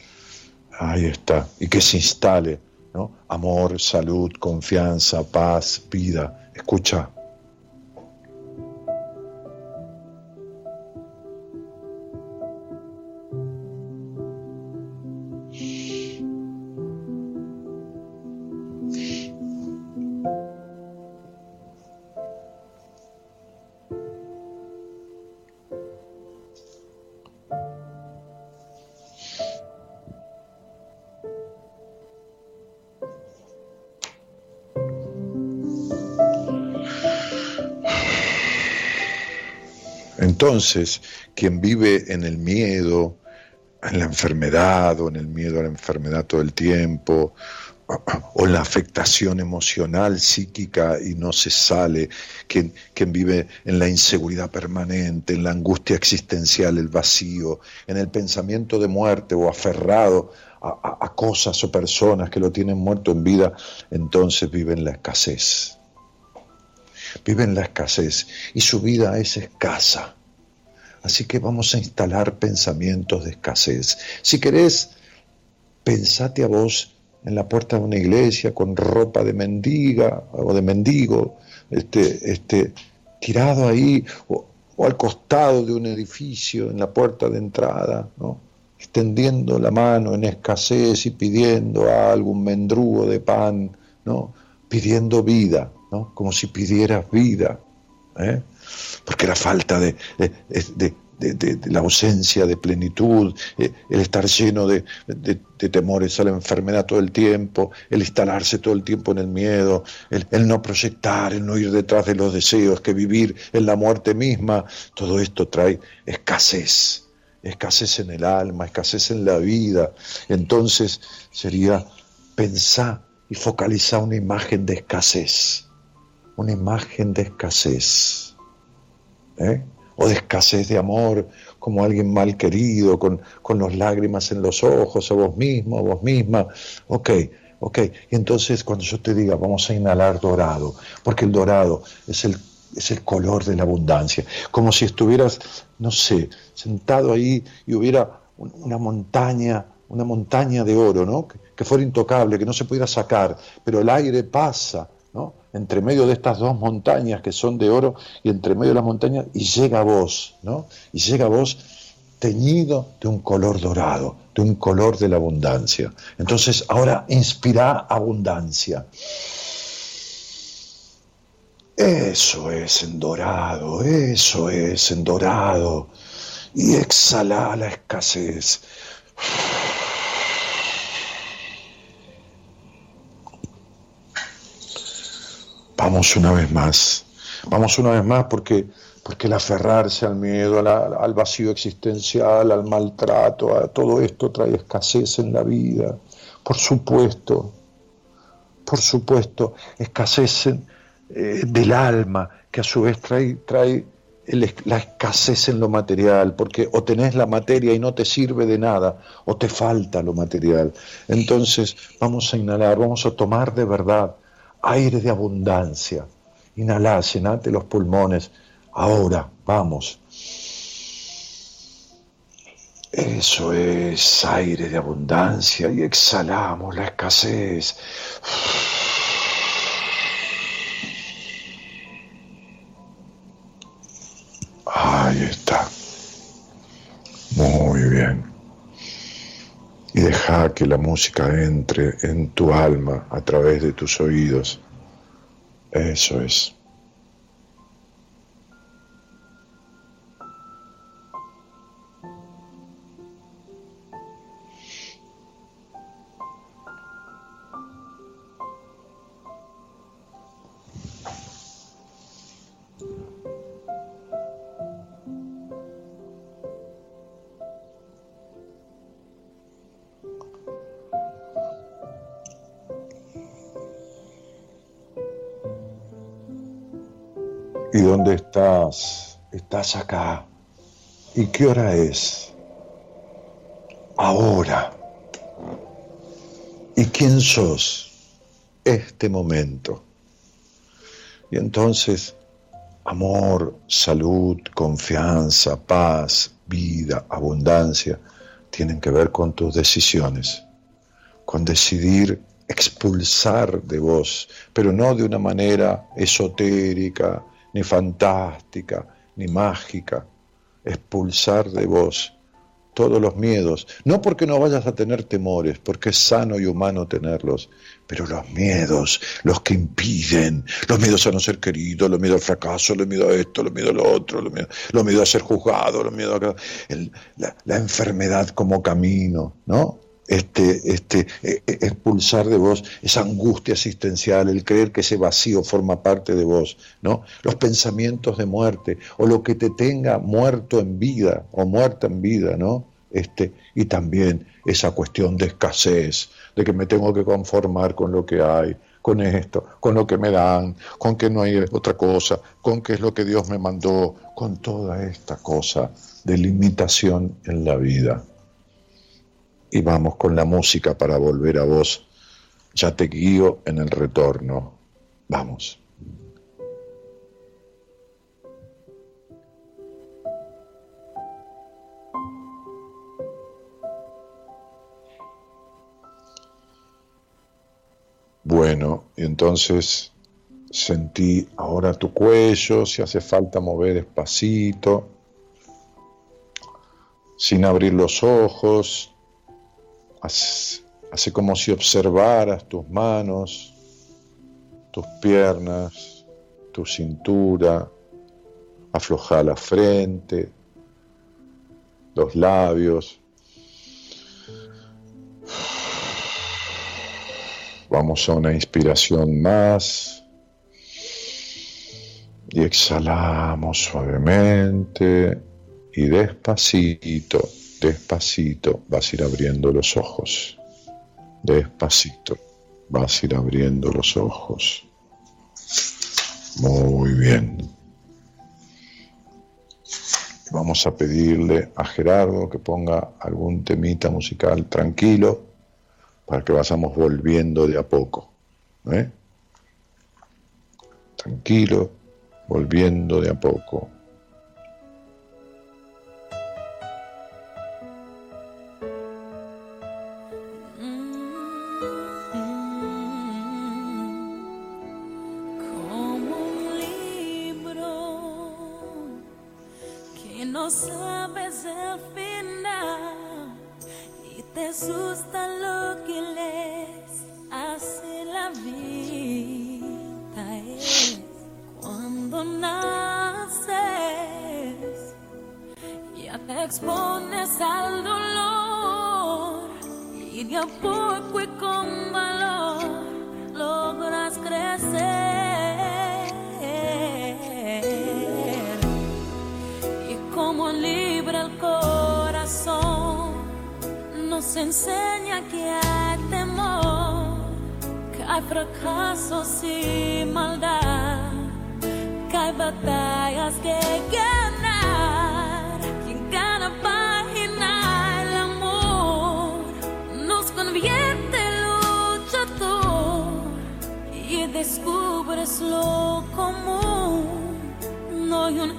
Ahí está. Y que se instale, ¿no? Amor, salud, confianza, paz, vida. Escucha. Entonces, quien vive en el miedo, en la enfermedad o en el miedo a la enfermedad todo el tiempo, o en la afectación emocional, psíquica y no se sale, quien, vive en la inseguridad permanente, en la angustia existencial, el vacío, en el pensamiento de muerte o aferrado a cosas o personas que lo tienen muerto en vida, entonces vive en la escasez. Vive en la escasez y su vida es escasa Así que vamos a instalar pensamientos de escasez. Si querés, pensate a vos en la puerta de una iglesia con ropa de mendiga o de mendigo, este, este, tirado ahí, o, al costado de un edificio, en la puerta de entrada, ¿no? extendiendo la mano en escasez y pidiendo a algún mendrugo de pan, ¿no? pidiendo vida, ¿no? como si pidieras vida. ¿eh? Porque la falta de, la ausencia de plenitud, eh, el estar lleno de, temores a la enfermedad todo el tiempo, el instalarse todo el tiempo en el miedo, el, no proyectar, el no ir detrás de los deseos, que vivir en la muerte misma, todo esto trae escasez, escasez en el alma, escasez en la vida. Entonces sería pensar y focalizar una imagen de escasez, una imagen de escasez ¿eh? o de escasez de amor, como alguien mal querido, con, con los lágrimas en los ojos, a vos mismo, a vos misma. Ok, ok. Y entonces cuando yo te diga, vamos a inhalar dorado, porque el dorado es el, es el color de la abundancia, como si estuvieras, no sé, sentado ahí y hubiera una montaña, una montaña de oro, ¿no? Que fuera intocable, que no se pudiera sacar, pero el aire pasa, ¿no? Entre medio de estas dos montañas que son de oro y entre medio de las montañas y llega vos, ¿no? Y llega vos teñido de un color dorado, de un color de la abundancia. Entonces ahora inspira abundancia. Eso es en dorado, eso es en dorado. Y exhala la escasez. Vamos una vez más, vamos una vez más porque, porque el aferrarse al miedo, al vacío existencial, al maltrato, a todo esto trae escasez en la vida. Por supuesto, por supuesto, escasez eh, del alma, que a su vez trae, trae la escasez en lo material, porque o tenés la materia y no te sirve de nada, o te falta lo material. Entonces vamos a inhalar, vamos a tomar de verdad aire de abundancia. Inhalá, llenate los pulmones. Ahora, vamos. Eso es aire de abundancia y exhalamos la escasez. Ahí está. Muy bien. Y deja que la música entre en tu alma a través de tus oídos. Eso es. ¿Y dónde estás? Estás acá. ¿Y qué hora es? Ahora. ¿Y quién sos? Este momento. Y entonces, amor, salud, confianza, paz, vida, abundancia, tienen que ver con tus decisiones, con decidir expulsar de vos, pero no de una manera esotérica, ni fantástica, ni mágica, expulsar de vos todos los miedos, no porque no vayas a tener temores, porque es sano y humano tenerlos, pero los miedos, los que impiden, los miedos a no ser querido, los miedos al fracaso, los miedos a esto, los miedos a lo otro, los miedos, a ser juzgado, los miedos a la, la enfermedad como camino, ¿no? Este, este, e, e, expulsar de vos esa angustia existencial, el creer que ese vacío forma parte de vos, ¿no? Los pensamientos de muerte, o lo que te tenga muerto en vida, o muerta en vida, ¿no? Este, y también esa cuestión de escasez, de que me tengo que conformar con lo que hay, con esto, con lo que me dan, con que no hay otra cosa, con que es lo que Dios me mandó, con toda esta cosa de limitación en la vida y vamos con la música para volver a vos. Ya te guío en el retorno. Vamos. Bueno, y entonces sentí ahora tu cuello, si hace falta mover despacito, sin abrir los ojos, Hace como si observaras tus manos, tus piernas, tu cintura, afloja la frente, los labios. Vamos a una inspiración más y exhalamos suavemente y despacito Despacito vas a ir abriendo los ojos. Despacito vas a ir abriendo los ojos. Muy bien. Vamos a pedirle a Gerardo que ponga algún temita musical tranquilo para que vayamos volviendo de a poco. ¿eh? Tranquilo, volviendo de a poco. hay fracasos y maldad, que hay batallas que ganar. Y en cada página el amor nos convierte en luchador y descubres lo común. No hay un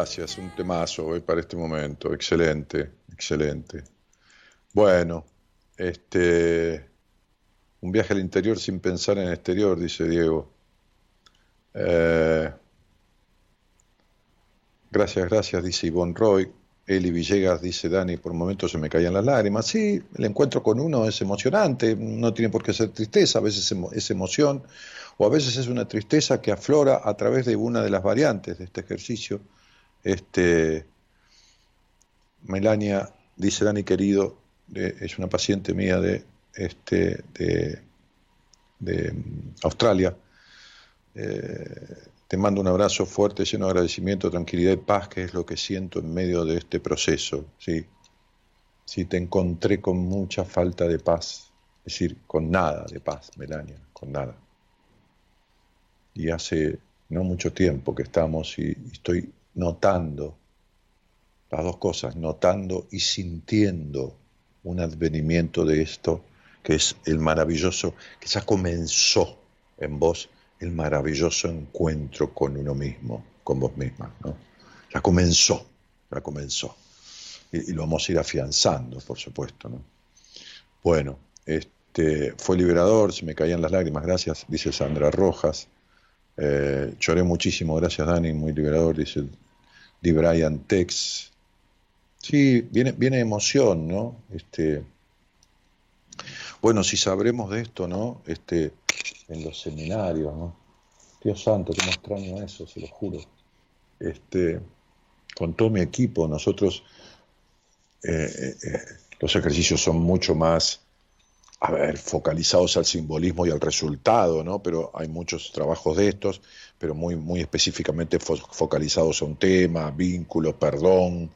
Gracias, un temazo hoy para este momento. Excelente, excelente. Bueno, este, un viaje al interior sin pensar en el exterior, dice Diego. Eh, gracias, gracias, dice Ivonne Roy. Eli Villegas dice, Dani, por momentos se me caían las lágrimas. Sí, el encuentro con uno es emocionante, no tiene por qué ser tristeza, a veces es emoción, o a veces es una tristeza que aflora a través de una de las variantes de este ejercicio. Este, Melania dice, Dani querido, es una paciente mía de, este, de, mm, Australia. Eh, te mando un abrazo fuerte, lleno de agradecimiento, tranquilidad y paz, que es lo que siento en medio de este proceso. Sí, sí te encontré con mucha falta de paz, es decir, con nada de paz, Melania, con nada. Y hace no mucho tiempo que estamos y estoy notando las dos cosas, notando y sintiendo un advenimiento de esto que es el maravilloso, que ya comenzó en vos el maravilloso encuentro con uno mismo, con vos misma, ¿no? Ya comenzó, ya comenzó. Y, lo vamos a ir afianzando, por supuesto, ¿no? Bueno, este, fue liberador, se me caían las lágrimas, gracias, dice Sandra Rojas. Eh, lloré muchísimo, gracias Dani, muy liberador, dice Di Brian Tex. Sí, viene, viene emoción, ¿no? Este, bueno, si sabremos de esto, ¿no? Este, en los seminarios, ¿no? Dios santo, cómo extraño eso, se lo juro. Este, con todo mi equipo, nosotros, eh, eh, eh, los ejercicios son mucho más, a ver, focalizados al simbolismo y al resultado, ¿no? Pero hay muchos trabajos de estos, pero muy, muy específicamente fo- focalizados a un tema, vínculo, perdón,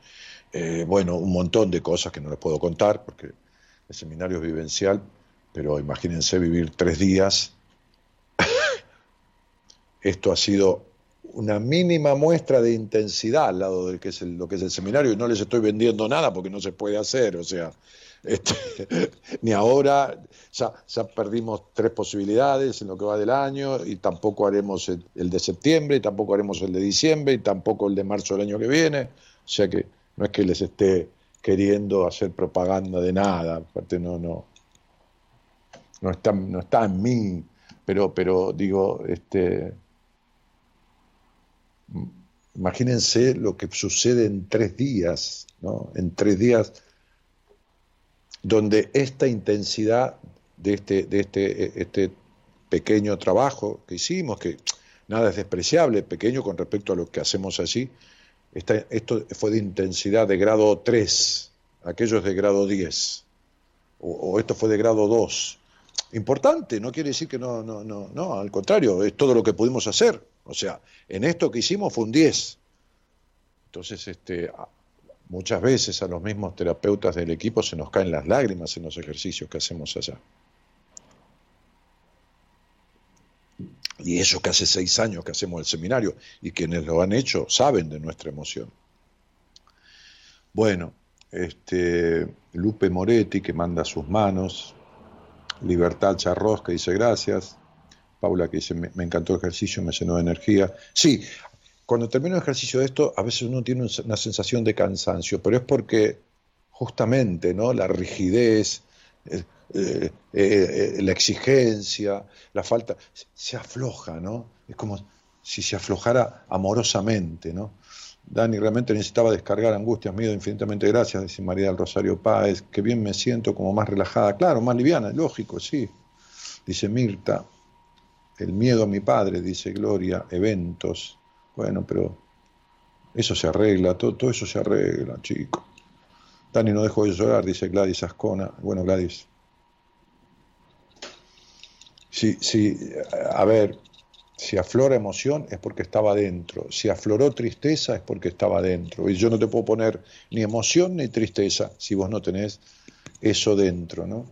eh, bueno, un montón de cosas que no les puedo contar porque el seminario es vivencial, pero imagínense vivir tres días. Esto ha sido una mínima muestra de intensidad al lado de que es lo que es el seminario y no les estoy vendiendo nada porque no se puede hacer, o sea, este, ni ahora, ya, perdimos tres posibilidades en lo que va del año y tampoco haremos el, el de septiembre y tampoco haremos el de diciembre y tampoco el de marzo del año que viene, o sea que no es que les esté queriendo hacer propaganda de nada, aparte no, no, no está, no está en mí, pero, pero digo, este, imagínense lo que sucede en tres días, ¿no? En tres días donde esta intensidad de este, de este, este pequeño trabajo que hicimos, que nada es despreciable, pequeño con respecto a lo que hacemos allí, esto fue de intensidad de grado 3, aquello es de grado 10, o, esto fue de grado 2. Importante, no quiere decir que no, no, no, no, al contrario, es todo lo que pudimos hacer. O sea, en esto que hicimos fue un 10. Entonces, este, muchas veces a los mismos terapeutas del equipo se nos caen las lágrimas en los ejercicios que hacemos allá. Y eso que hace seis años que hacemos el seminario, y quienes lo han hecho saben de nuestra emoción. Bueno, este, Lupe Moretti que manda sus manos, Libertad Charros que dice gracias, Paula que dice me, me encantó el ejercicio, me llenó de energía. Sí, cuando termina un ejercicio de esto, a veces uno tiene una sensación de cansancio, pero es porque justamente ¿no? la rigidez, eh, eh, la exigencia, la falta, se afloja, ¿no? Es como si se aflojara amorosamente, ¿no? Dani, realmente necesitaba descargar angustias, miedo, infinitamente gracias, dice María del Rosario Páez, que bien me siento como más relajada, claro, más liviana, lógico, sí. Dice Mirta, el miedo a mi padre, dice Gloria, eventos, bueno, pero eso se arregla, todo, eso se arregla, chico. Dani no dejó de llorar, dice Gladys Ascona. Bueno, Gladys. Sí, sí, a ver, si aflora emoción es porque estaba dentro, si afloró tristeza es porque estaba dentro. Y yo no te puedo poner ni emoción ni tristeza si vos no tenés eso dentro, ¿no?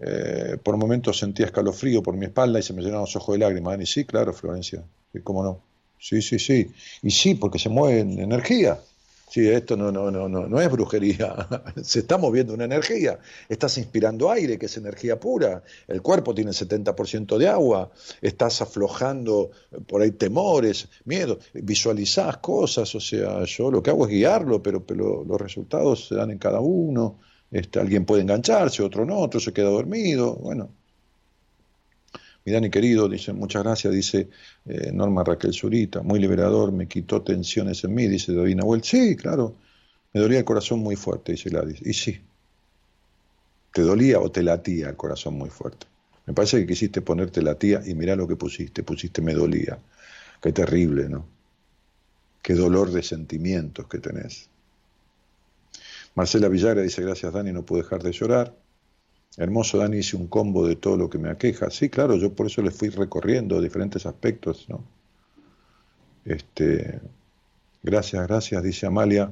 Eh, por momentos sentía escalofrío por mi espalda y se me llenaron los ojos de lágrimas. Y sí, claro, Florencia, ¿cómo no? Sí, sí, sí. Y sí, porque se mueve en energía. Sí, esto no, no, no, no, no es brujería, se está moviendo una energía, estás inspirando aire, que es energía pura, el cuerpo tiene 70% de agua, estás aflojando por ahí temores, miedos, visualizás cosas, o sea, yo lo que hago es guiarlo, pero, pero los resultados se dan en cada uno, este, alguien puede engancharse, otro no, otro se queda dormido, bueno, mi Dani querido, dice, muchas gracias, dice eh, Norma Raquel Zurita, muy liberador, me quitó tensiones en mí, dice David Nahuel. Sí, claro, me dolía el corazón muy fuerte, dice Gladys. Y sí, te dolía o te latía el corazón muy fuerte. Me parece que quisiste ponerte latía y mirá lo que pusiste, pusiste me dolía. Qué terrible, ¿no? Qué dolor de sentimientos que tenés. Marcela Villagra dice, gracias Dani, no puedo dejar de llorar. Hermoso, Dani, hice un combo de todo lo que me aqueja. Sí, claro, yo por eso le fui recorriendo diferentes aspectos, ¿no? Este, gracias, gracias, dice Amalia,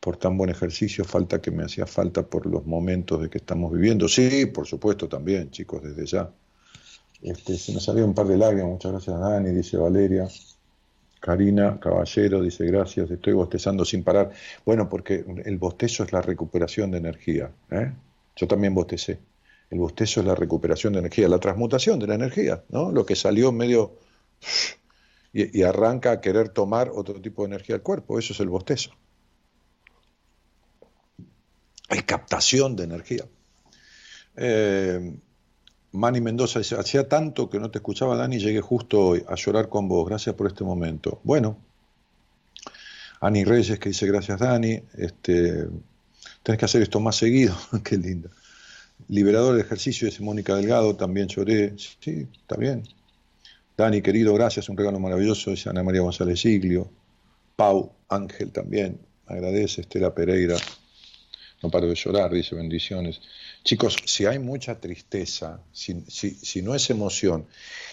por tan buen ejercicio. Falta que me hacía falta por los momentos de que estamos viviendo. Sí, por supuesto, también, chicos, desde ya. Este, se me salió un par de lágrimas, muchas gracias, Dani, dice Valeria. Karina Caballero dice gracias, estoy bostezando sin parar. Bueno, porque el bostezo es la recuperación de energía. ¿eh? Yo también bostecé. El bostezo es la recuperación de energía, la transmutación de la energía, ¿no? Lo que salió medio y, arranca a querer tomar otro tipo de energía al cuerpo, eso es el bostezo. Hay captación de energía. Eh, Manny Mendoza dice, hacía tanto que no te escuchaba, Dani, llegué justo hoy a llorar con vos, gracias por este momento. Bueno, Ani Reyes que dice, gracias Dani, este, tenés que hacer esto más seguido, qué linda. Liberador del ejercicio, dice Mónica Delgado, también lloré. Sí, está bien. Dani, querido, gracias, un regalo maravilloso, dice Ana María González Siglio. Pau, Ángel también, agradece, Estela Pereira. No paro de llorar, dice bendiciones. Chicos, si hay mucha tristeza, si, si, no es emoción,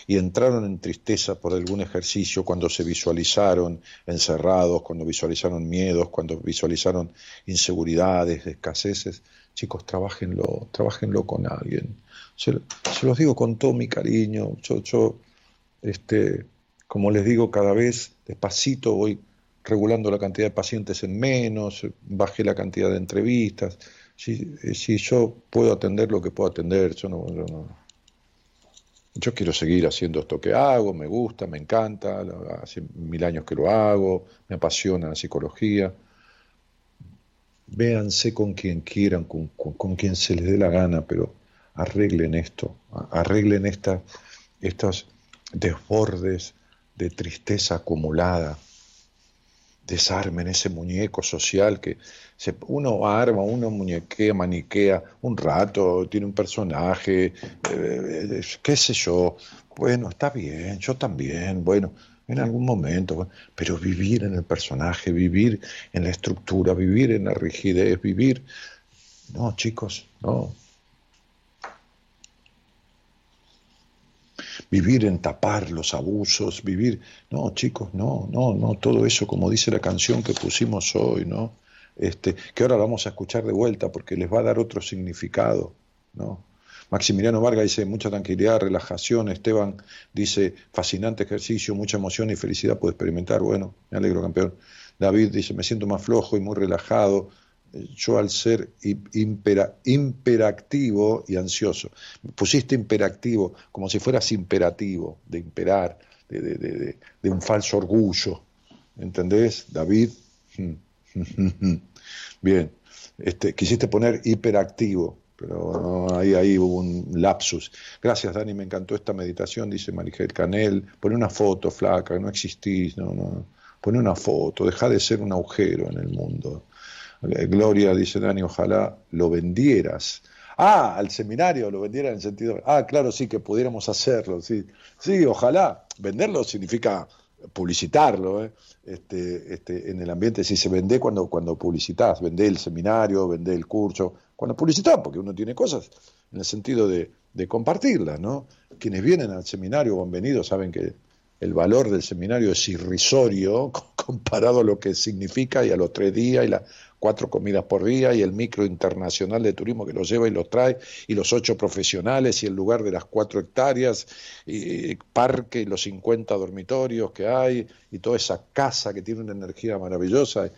y entraron en tristeza por algún ejercicio cuando se visualizaron encerrados, cuando visualizaron miedos, cuando visualizaron inseguridades, escaseces, chicos, trabajenlo, trabajenlo con alguien. Se, los digo con todo mi cariño. Yo, yo, este, como les digo, cada vez despacito voy regulando la cantidad de pacientes en menos, bajé la cantidad de entrevistas. Si, si yo puedo atender lo que puedo atender, yo no, yo quiero seguir haciendo esto que hago, me gusta, me encanta, hace mil años que lo hago, me apasiona la psicología véanse con quien quieran, con, con, quien se les dé la gana, pero arreglen esto, arreglen esta, estos desbordes de tristeza acumulada, desarmen ese muñeco social que uno arma, uno muñequea, maniquea un rato, tiene un personaje, eh, qué sé yo, bueno, está bien, yo también, bueno, en algún momento, pero vivir en el personaje, vivir en la estructura, vivir en la rigidez, vivir... No, chicos, no. Vivir en tapar los abusos, vivir... No, chicos, no, no, no, todo eso como dice la canción que pusimos hoy, ¿no? Este, que ahora vamos a escuchar de vuelta porque les va a dar otro significado, ¿no? Maximiliano Vargas dice, mucha tranquilidad, relajación. Esteban dice, fascinante ejercicio, mucha emoción y felicidad puedo experimentar. Bueno, me alegro, campeón. David dice, me siento más flojo y muy relajado. Yo al ser impera, imperactivo y ansioso. Pusiste imperactivo como si fueras imperativo, de imperar, de, de un falso orgullo. ¿entendés? David. Bien, este, quisiste poner hiperactivo, pero ahí, ahí hubo un lapsus. Gracias, Dani, me encantó esta meditación, dice Marigel Canel. Pone una foto, flaca, no existís, no, no. Pone una foto, deja de ser un agujero en el mundo. Eh, Gloria, dice Dani, ojalá lo vendieras. Ah, al seminario lo vendiera en el sentido. Ah, claro, sí, que pudiéramos hacerlo. Sí, sí ojalá. Venderlo significa publicitarlo. ¿eh? Este, este, en el ambiente, si se vende cuando, cuando publicitas, vende el seminario, vende el curso, cuando publicitas, porque uno tiene cosas en el sentido de, de compartirlas. ¿no? Quienes vienen al seminario o han venido saben que el valor del seminario es irrisorio comparado a lo que significa y a los tres días y las cuatro comidas por día y el micro internacional de turismo que los lleva y los trae y los ocho profesionales y el lugar de las cuatro hectáreas y parque y los 50 dormitorios que hay y toda esa casa que tiene una energía maravillosa.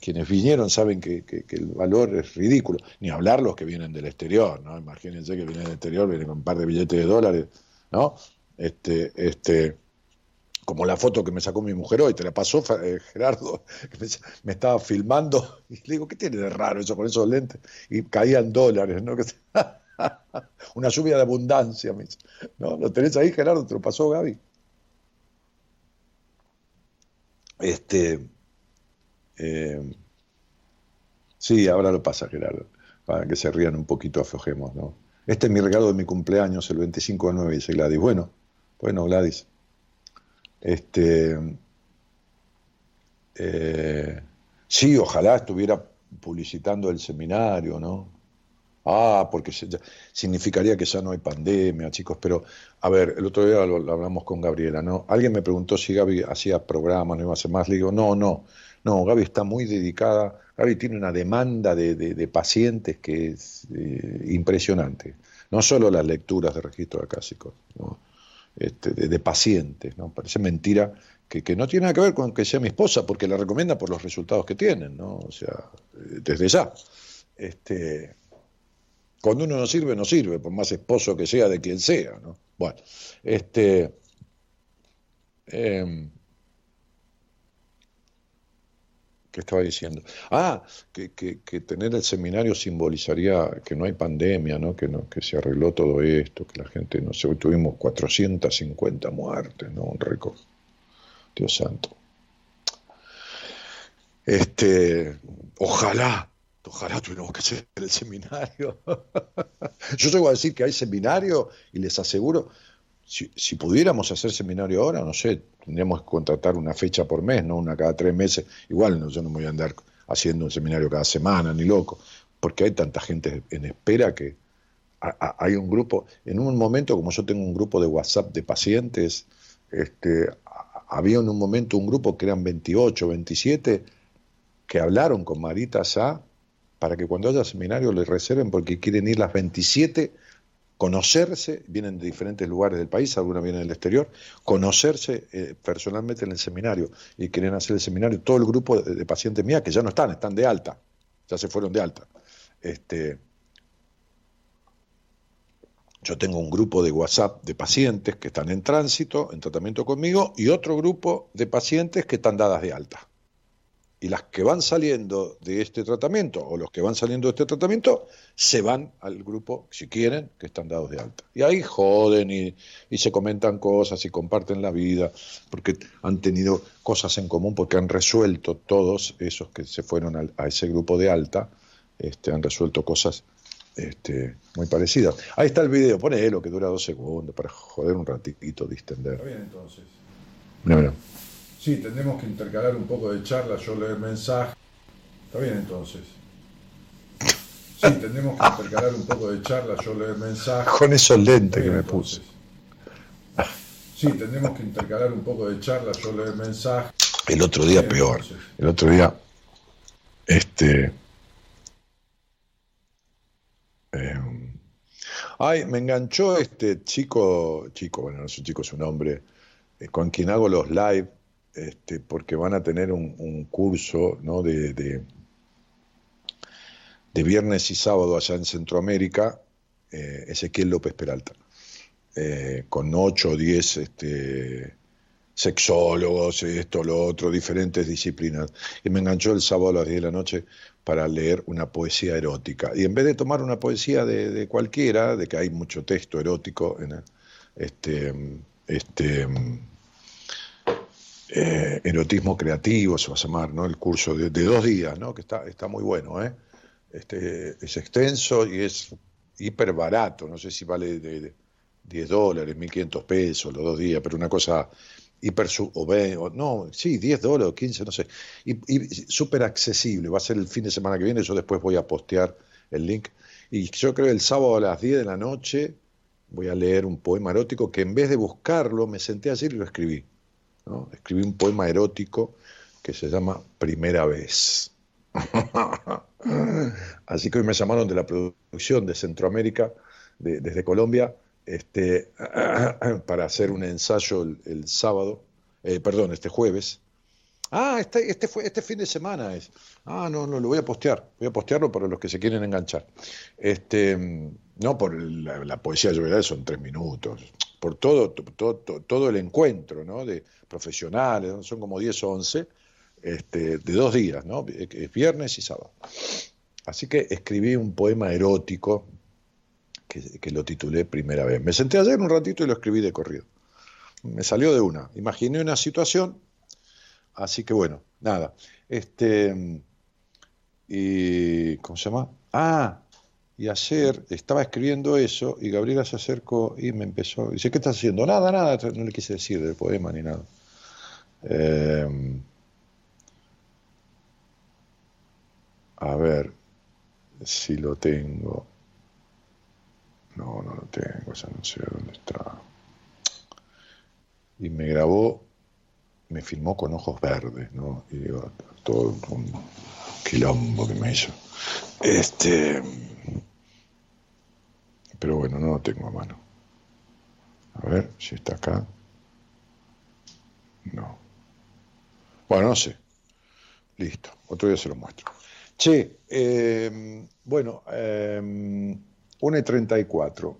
Quienes vinieron saben que, que, el valor es ridículo, ni hablar los que vienen del exterior, ¿no? Imagínense que vienen del exterior, vienen con un par de billetes de dólares, ¿no? Este, este, como la foto que me sacó mi mujer hoy, te la pasó eh, Gerardo, que me, me, estaba filmando, y le digo, ¿qué tiene de raro eso con esos lentes? Y caían dólares, ¿no? Una lluvia de abundancia, me dice. ¿no? ¿Lo tenés ahí, Gerardo? ¿Te lo pasó Gaby? Este, eh, sí, ahora lo pasa, Gerardo, para que se rían un poquito, aflojemos, ¿no? Este es mi regalo de mi cumpleaños, el 25 de 9, dice Gladys. Bueno, bueno, Gladys. Este, eh, sí, ojalá estuviera publicitando el seminario, ¿no? Ah, porque significaría que ya no hay pandemia, chicos. Pero, a ver, el otro día lo, lo, hablamos con Gabriela, ¿no? Alguien me preguntó si Gaby hacía programas, no iba a hacer más. Le digo, no, no, no, Gaby está muy dedicada. Gaby tiene una demanda de, pacientes que es eh, impresionante. No solo las lecturas de registro acásico, ¿no? Este, de, pacientes. ¿no? Parece mentira que, no tiene nada que ver con que sea mi esposa, porque la recomienda por los resultados que tienen, ¿no? O sea, desde ya. Este, cuando uno no sirve, no sirve, por más esposo que sea de quien sea, ¿no? Bueno, este. Eh, ¿Qué estaba diciendo? Ah, que, que, que, tener el seminario simbolizaría que no hay pandemia, ¿no? Que, no, que se arregló todo esto, que la gente, no sé, hoy tuvimos 450 muertes, ¿no? Un récord. Dios santo. Este, ojalá, ojalá tuviéramos que hacer el seminario. Yo llego a decir que hay seminario y les aseguro, si, pudiéramos hacer seminario ahora, no sé, tendríamos que contratar una fecha por mes, no una cada tres meses. Igual no, yo no me voy a andar haciendo un seminario cada semana, ni loco, porque hay tanta gente en espera que hay un grupo, en un momento, como yo tengo un grupo de WhatsApp de pacientes, este, había en un momento un grupo que eran 28, 27, que hablaron con Marita Sá para que cuando haya seminario les reserven porque quieren ir las 27 conocerse, vienen de diferentes lugares del país, algunos vienen del exterior, conocerse eh, personalmente en el seminario y quieren hacer el seminario, todo el grupo de, pacientes mías que ya no están, están de alta, ya se fueron de alta. Este, yo tengo un grupo de WhatsApp de pacientes que están en tránsito, en tratamiento conmigo, y otro grupo de pacientes que están dadas de alta y las que van saliendo de este tratamiento o los que van saliendo de este tratamiento se van al grupo, si quieren, que están dados de alta. Y ahí joden y, y, se comentan cosas y comparten la vida, porque han tenido cosas en común, porque han resuelto todos esos que se fueron al, a ese grupo de alta, este, han resuelto cosas este, muy parecidas. Ahí está el video, ponelo que dura dos segundos para joder un ratito, distender. Está bien entonces. Mira, mira. Sí, tendremos que intercalar un poco de charla, yo leer mensaje. Está bien entonces. Sí, tendremos que intercalar un poco de charla, yo leer mensaje. Con esos lentes que me puse. Sí, tendremos que intercalar un poco de charla, yo leer mensaje. El otro día bien, peor. Entonces. El otro día, este. Eh, ay, me enganchó este chico, chico, bueno, no es un chico, es un hombre, eh, con quien hago los live este, porque van a tener un, curso de, de, viernes y sábado allá en Centroamérica, eh, Ezequiel López Peralta, eh, con 8 o 10 este, sexólogos, esto, lo otro, diferentes disciplinas. Y me enganchó el sábado a las 10 de la noche para leer una poesía erótica. Y en vez de tomar una poesía de, de cualquiera, de que hay mucho texto erótico en este, este eh, erotismo creativo, se va a llamar, ¿no? El curso de, dos días, ¿no? Que está, está muy bueno, ¿eh? Este, es extenso y es hiper barato, no sé si vale de, de 10 dólares, 1500 pesos los dos días, pero una cosa hiper, su- o, ve- o no, sí, 10 dólares, 15, no sé, y, y súper accesible, va a ser el fin de semana que viene, yo después voy a postear el link, y yo creo que el sábado a las 10 de la noche voy a leer un poema erótico que en vez de buscarlo, me senté ayer y lo escribí, Escribí un poema erótico que se llama Primera vez. Así que hoy me llamaron de la producción de Centroamérica, de- desde Colombia, este, para hacer un ensayo el, sábado, eh, perdón, este jueves. Ah, este, este, fue, este fin de semana es. Ah, no, no, lo voy a postear. Voy a postearlo para los que se quieren enganchar. Este, no por la, la poesía lloverá, son tres minutos. Por todo, todo, todo, el encuentro, ¿no? De profesionales, son como 10 o 11, este, de dos días, ¿no? Es viernes y sábado. Así que escribí un poema erótico que, que lo titulé Primera vez. Me senté ayer un ratito y lo escribí de corrido. Me salió de una. Imaginé una situación, así que bueno, nada. Este, y, ¿cómo se llama? Ah, y ayer estaba escribiendo eso y Gabriela se acercó y me empezó. Dice, ¿qué estás haciendo? Nada, nada, no le quise decir del poema ni nada. Eh, a ver si lo tengo. No, no lo tengo, ya no sé dónde está. Y me grabó, me filmó con ojos verdes, ¿no? Y digo, todo un quilombo que me hizo. Este. Pero bueno, no lo tengo a mano. A ver si está acá. No. Bueno, no sé. Listo. Otro día se lo muestro. Che, eh, bueno, eh, 1 y 34.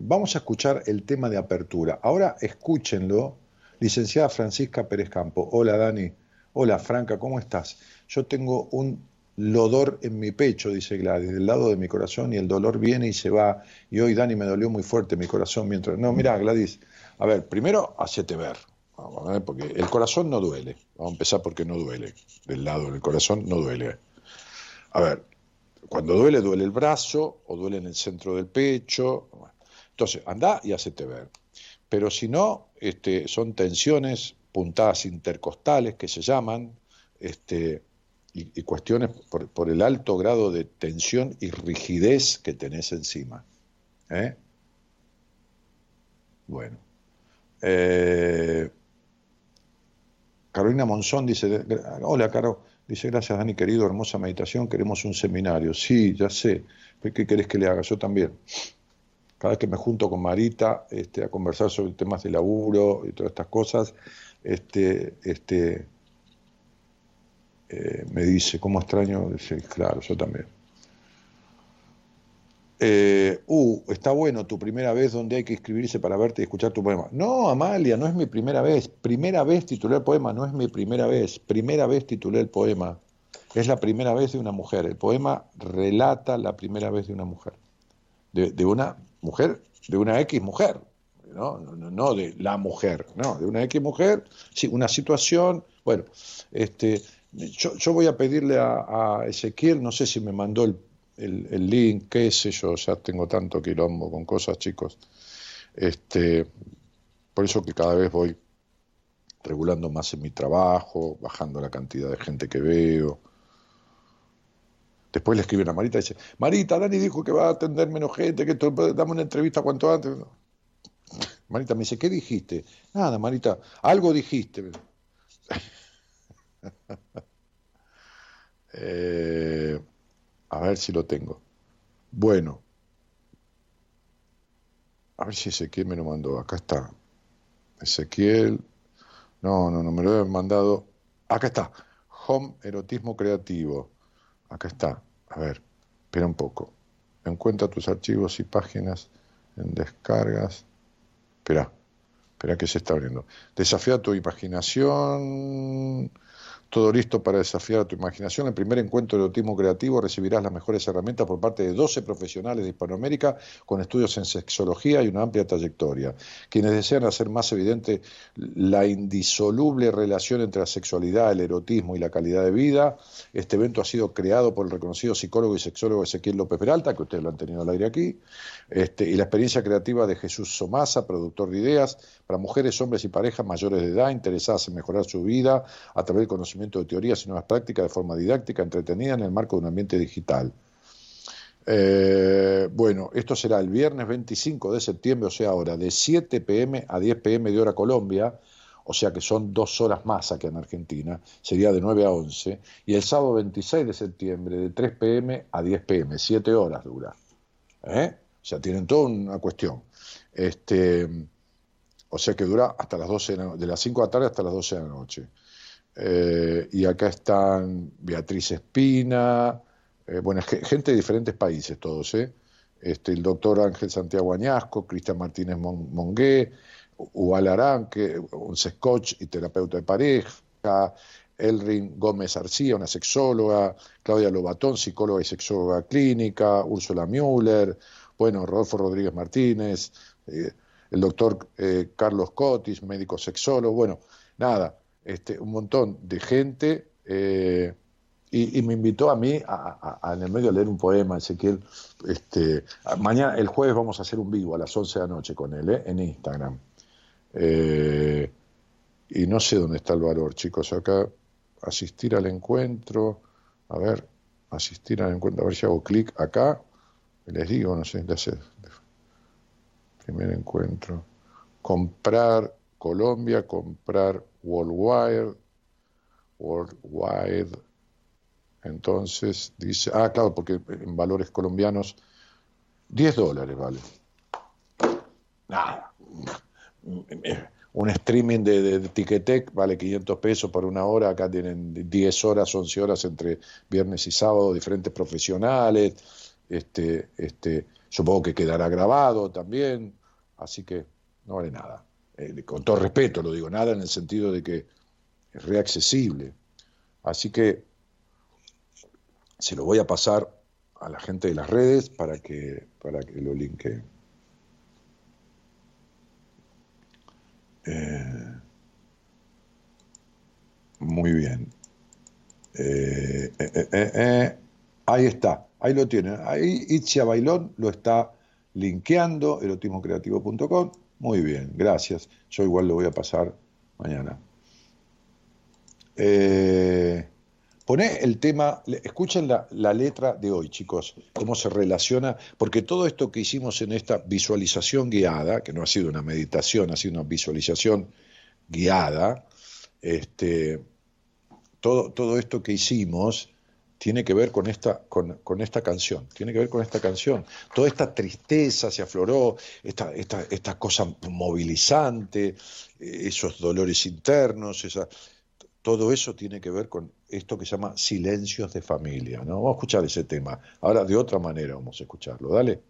Vamos a escuchar el tema de apertura. Ahora escúchenlo. Licenciada Francisca Pérez Campo. Hola Dani. Hola Franca, ¿cómo estás? Yo tengo un lodor en mi pecho, dice Gladys, del lado de mi corazón y el dolor viene y se va. Y hoy Dani me dolió muy fuerte mi corazón mientras... No, mira Gladys, a ver, primero hacete ver, vamos a ver, porque el corazón no duele. Vamos a empezar porque no duele. Del lado del corazón no duele. A ver, cuando duele, duele el brazo o duele en el centro del pecho. Entonces, anda y hacete ver. Pero si no, este, son tensiones, puntadas intercostales que se llaman, este, y, cuestiones por, por, el alto grado de tensión y rigidez que tenés encima. ¿eh? Bueno. Eh, Carolina Monzón dice, hola Caro, dice, gracias Dani querido, hermosa meditación, queremos un seminario. Sí, ya sé, ¿qué querés que le haga? Yo también. Cada vez que me junto con Marita este, a conversar sobre temas de laburo y todas estas cosas, este, este, eh, me dice, ¿cómo extraño? Dice, claro, yo también. Eh, uh, está bueno tu primera vez donde hay que inscribirse para verte y escuchar tu poema. No, Amalia, no es mi primera vez. Primera vez titulé el poema, no es mi primera vez. Primera vez titulé el poema. Es la primera vez de una mujer. El poema relata la primera vez de una mujer. De, una mujer, de una X mujer. ¿no? No, no de la mujer, no, de una X mujer, sí, una situación. Bueno, este, yo, yo voy a pedirle a, Ezequiel, no sé si me mandó el el, el, link, qué sé yo, ya tengo tanto quilombo con cosas, chicos. Este, por eso que cada vez voy regulando más en mi trabajo, bajando la cantidad de gente que veo. Después le escriben a Marita y dice, Marita, Dani dijo que va a atender menos gente, que dame una entrevista cuanto antes. Marita me dice, ¿qué dijiste? Nada, Marita, algo dijiste. eh, a ver si lo tengo. Bueno. A ver si Ezequiel me lo mandó. Acá está. Ezequiel. No, no, no me lo habían mandado. Acá está. Home Erotismo Creativo. Acá está. A ver, espera un poco. Encuentra tus archivos y páginas en descargas. Espera. Espera que se está abriendo. Desafía tu imaginación. Todo listo para desafiar a tu imaginación. El primer encuentro de autismo creativo recibirás las mejores herramientas por parte de 12 profesionales de Hispanoamérica con estudios en sexología y una amplia trayectoria. Quienes desean hacer más evidente la indisoluble relación entre la sexualidad, el erotismo y la calidad de vida. Este evento ha sido creado por el reconocido psicólogo y sexólogo Ezequiel López Peralta, que ustedes lo han tenido al aire aquí, este, y la experiencia creativa de Jesús Somasa, productor de ideas, para mujeres, hombres y parejas mayores de edad interesadas en mejorar su vida a través del conocimiento de teorías y nuevas prácticas de forma didáctica, entretenida en el marco de un ambiente digital. Eh, bueno, esto será el viernes 25 de septiembre, o sea, ahora de 7 pm a 10 pm de hora Colombia, o sea que son dos horas más aquí en Argentina, sería de 9 a 11, y el sábado 26 de septiembre de 3 pm a 10 pm, 7 horas dura. ¿Eh? O sea, tienen toda una cuestión. Este, o sea que dura hasta las 12 de, la, de las 5 de la tarde hasta las 12 de la noche. Eh, y acá están Beatriz Espina, eh, bueno, gente de diferentes países todos, ¿eh? Este, el doctor Ángel Santiago Añasco, Cristian Martínez Mongué, Ual Aranque, un coach y terapeuta de pareja, Elrin Gómez Arcía, una sexóloga, Claudia Lobatón, psicóloga y sexóloga clínica, Úrsula Müller, bueno, Rodolfo Rodríguez Martínez, eh, el doctor Carlos Cotis, médico sexólogo, bueno, nada, este, un montón de gente eh, y, me invitó a mí a, en el medio a leer un poema, Ezequiel. Este, mañana, el jueves vamos a hacer un vivo a las 11 de la noche con él, ¿eh? en Instagram. Eh, y no sé dónde está el valor, chicos. Acá, asistir al encuentro. A ver, asistir al encuentro. A ver si hago clic acá. Les digo, no sé, hacer. Primer encuentro. Comprar Colombia, comprar Worldwide, Worldwide. Entonces dice, ah, claro, porque en valores colombianos, 10 dólares vale. Nada. Un streaming de, de vale 500 pesos por una hora, acá tienen 10 horas, 11 horas entre viernes y sábado, diferentes profesionales, este, este, supongo que quedará grabado también, así que no vale nada. Eh, con todo respeto lo digo, nada en el sentido de que es reaccesible. Así que se lo voy a pasar a la gente de las redes para que, para que lo linke. Eh, muy bien. Eh, ahí está, ahí lo tienen. Ahí Itzia Bailón lo está linkeando, erotismocreativo.com. Muy bien, gracias. Yo igual lo voy a pasar mañana. Eh, poné el tema, escuchen la, letra de hoy, chicos, cómo se relaciona, porque todo esto que hicimos en esta visualización guiada, que no ha sido una meditación, ha sido una visualización guiada, este, todo, todo esto que hicimos tiene que ver con esta, con, con, esta canción, tiene que ver con esta canción. Toda esta tristeza se afloró, esta, esta, esta cosa movilizante, esos dolores internos, esa, todo eso tiene que ver con esto que se llama silencios de familia. ¿no? Vamos a escuchar ese tema. Ahora de otra manera vamos a escucharlo. Dale.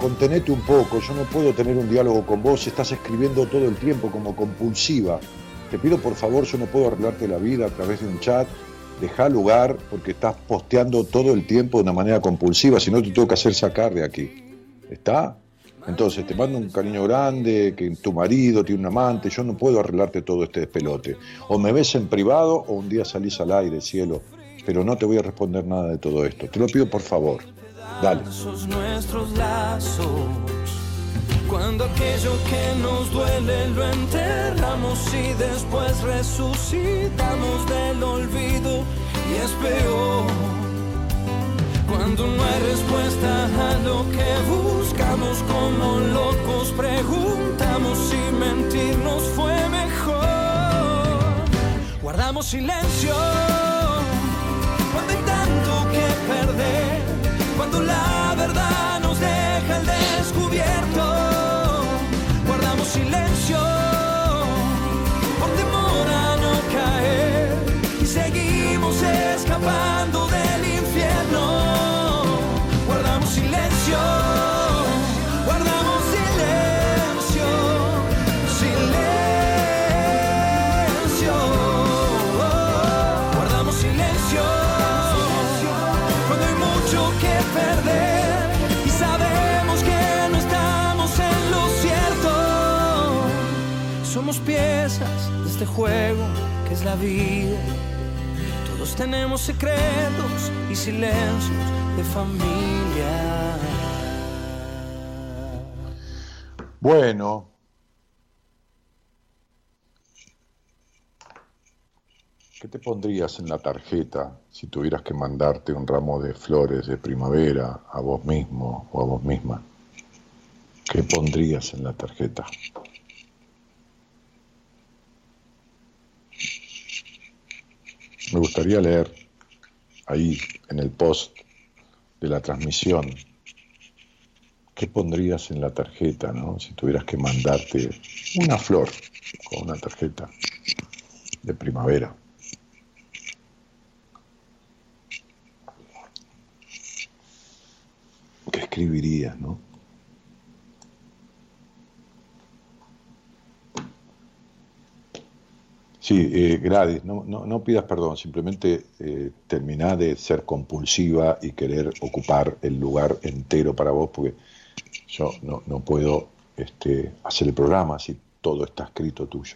contenete un poco, yo no puedo tener un diálogo con vos, estás escribiendo todo el tiempo como compulsiva. Te pido por favor, yo no puedo arreglarte la vida a través de un chat, deja lugar porque estás posteando todo el tiempo de una manera compulsiva, si no te tengo que hacer sacar de aquí. ¿Está? Entonces te mando un cariño grande, que tu marido tiene un amante, yo no puedo arreglarte todo este despelote. O me ves en privado o un día salís al aire, cielo, pero no te voy a responder nada de todo esto. Te lo pido por favor. Dale. Nuestros lazos. Cuando aquello que nos duele lo enterramos y después resucitamos del olvido y es peor. Cuando no hay respuesta a lo que buscamos como locos preguntamos si mentirnos fue mejor. Guardamos silencio cuando hay tanto que perder, cuando la verdad este juego que es la vida. Todos tenemos secretos y silencios de familia. Bueno. ¿Qué te pondrías en la tarjeta si tuvieras que mandarte un ramo de flores de primavera a vos mismo o a vos misma? ¿Qué pondrías en la tarjeta? Me gustaría leer ahí en el post de la transmisión ¿Qué pondrías en la tarjeta, no? Si tuvieras que mandarte una flor con una tarjeta de primavera. ¿Qué escribirías, no? Sí, eh, no, no, no pidas perdón, simplemente eh, terminá de ser compulsiva y querer ocupar el lugar entero para vos, porque yo no, puedo este, hacer el programa si todo está escrito tuyo.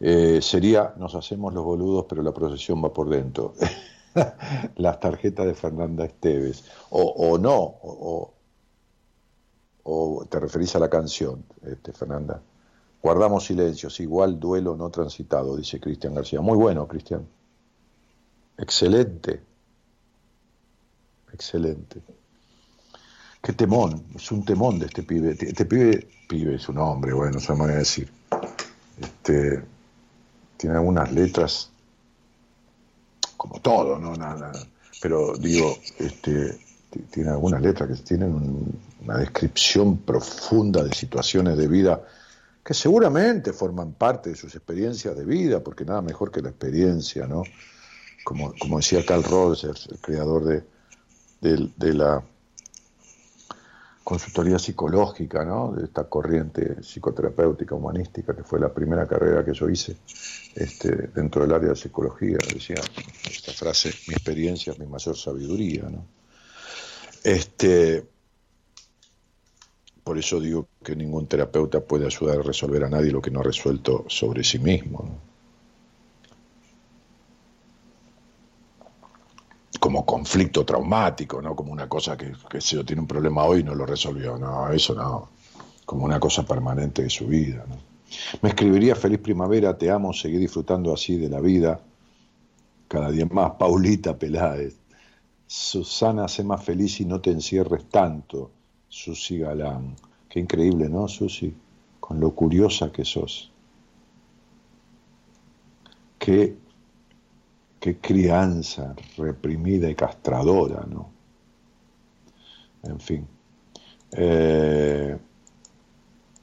Eh, sería, nos hacemos los boludos, pero la procesión va por dentro. Las tarjetas de Fernanda Esteves. O, o no, o, o, o te referís a la canción, este, Fernanda. Guardamos silencios, igual duelo no transitado, dice Cristian García. Muy bueno, Cristian. Excelente. Excelente. Qué temón, es un temón de este pibe. Este pibe, pibe es un hombre, bueno, se me a decir. Este, tiene algunas letras, como todo, ¿no? Nada, pero digo, este, tiene algunas letras que tienen un, una descripción profunda de situaciones de vida que seguramente forman parte de sus experiencias de vida, porque nada mejor que la experiencia, ¿no? Como, como decía Carl Rogers, el creador de, de, la consultoría psicológica, ¿no? de esta corriente psicoterapéutica humanística, que fue la primera carrera que yo hice este, dentro del área de psicología. Decía esta frase, mi experiencia es mi mayor sabiduría. ¿no? Este, por eso digo que ningún terapeuta puede ayudar a resolver a nadie lo que no ha resuelto sobre sí mismo. como conflicto traumático, ¿no? Como una cosa que, que si tiene un problema hoy y no lo resolvió, no, eso no, como una cosa permanente de su vida. Me escribiría Feliz Primavera, te amo, seguir disfrutando así de la vida, cada día más, Paulita Peláez, Susana, sé más feliz y no te encierres tanto, Susi Galán, qué increíble, ¿no, Susi? Con lo curiosa que sos. Qué qué crianza reprimida y castradora, ¿no? En fin. Eh,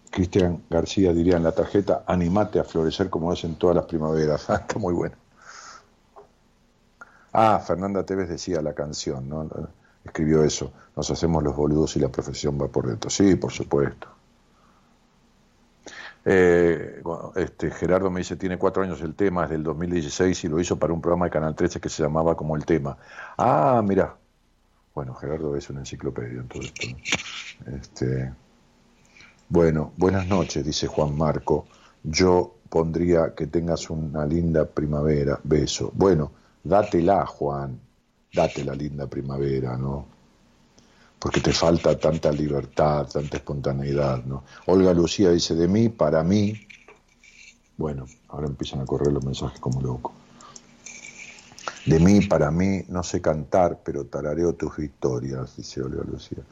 Cristian García diría en la tarjeta, animate a florecer como es en todas las primaveras. Está muy bueno. Ah, Fernanda Tevez decía la canción, ¿no? Escribió eso. Nos hacemos los boludos y la profesión va por dentro. Sí, por supuesto. Eh, este, Gerardo me dice, tiene cuatro años el tema, es del 2016 y lo hizo para un programa de Canal 13 que se llamaba como el tema. Ah, mira. Bueno, Gerardo es una enciclopedia en todo esto. ¿no? Bueno, buenas noches, dice Juan Marco. Yo pondría que tengas una linda primavera. Beso. Bueno, dátela, Juan. Date la linda primavera, ¿no? Porque te falta tanta libertad, tanta espontaneidad, ¿no? Olga Lucía dice, de mí, para mí. Bueno, ahora empiezan a correr los mensajes como loco. De mí, para mí, no sé cantar, pero tarareo tus victorias, dice Olga Lucía.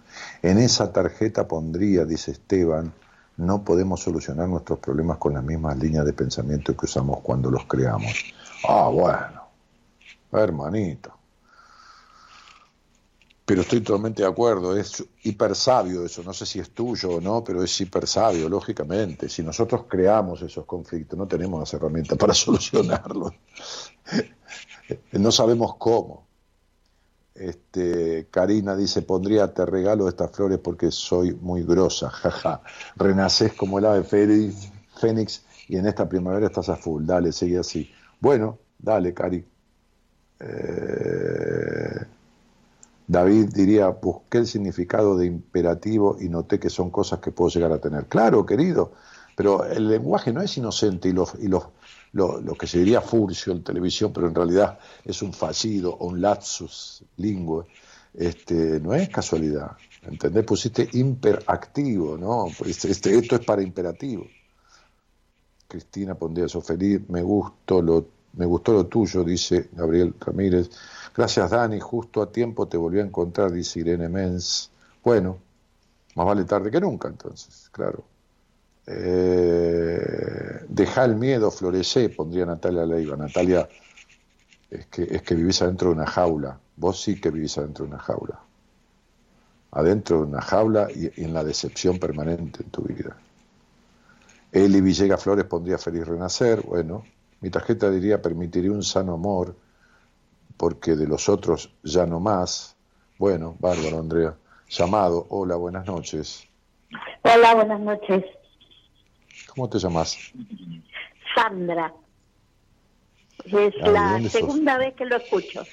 En esa tarjeta pondría, dice Esteban, no podemos solucionar nuestros problemas con las mismas líneas de pensamiento que usamos cuando los creamos. Ah, bueno, hermanito. Pero estoy totalmente de acuerdo, es hiper sabio eso, no sé si es tuyo o no, pero es hiper sabio, lógicamente. Si nosotros creamos esos conflictos, no tenemos las herramientas para solucionarlos. no sabemos cómo. Este, Karina dice, pondría, te regalo estas flores porque soy muy grosa, jaja. Renaces como el ave fénix, y en esta primavera estás a full, dale, sigue así. Bueno, dale, Cari. Eh, David diría, busqué el significado de imperativo y noté que son cosas que puedo llegar a tener. Claro, querido, pero el lenguaje no es inocente y, los, y los, lo, lo que se diría furcio en televisión, pero en realidad es un fallido o un lapsus lingüe, este, no es casualidad. ¿Entendés? Pusiste imperactivo, ¿no? Pues este, esto es para imperativo. Cristina pondría eso feliz, me gustó lo, me gustó lo tuyo, dice Gabriel Ramírez. Gracias, Dani. Justo a tiempo te volví a encontrar, dice Irene Mens. Bueno, más vale tarde que nunca, entonces, claro. Eh, deja el miedo, florece, pondría Natalia Leiva. Natalia, es que, es que vivís adentro de una jaula. Vos sí que vivís adentro de una jaula. Adentro de una jaula y, en la decepción permanente en tu vida. Eli Villegas Flores pondría feliz renacer. Bueno, mi tarjeta diría permitiría un sano amor porque de los otros ya no más. Bueno, bárbaro, Andrea. Llamado, hola, buenas noches. Hola, buenas noches. ¿Cómo te llamas? Sandra. Es Ah, ¿de la sos? segunda vez que lo escucho.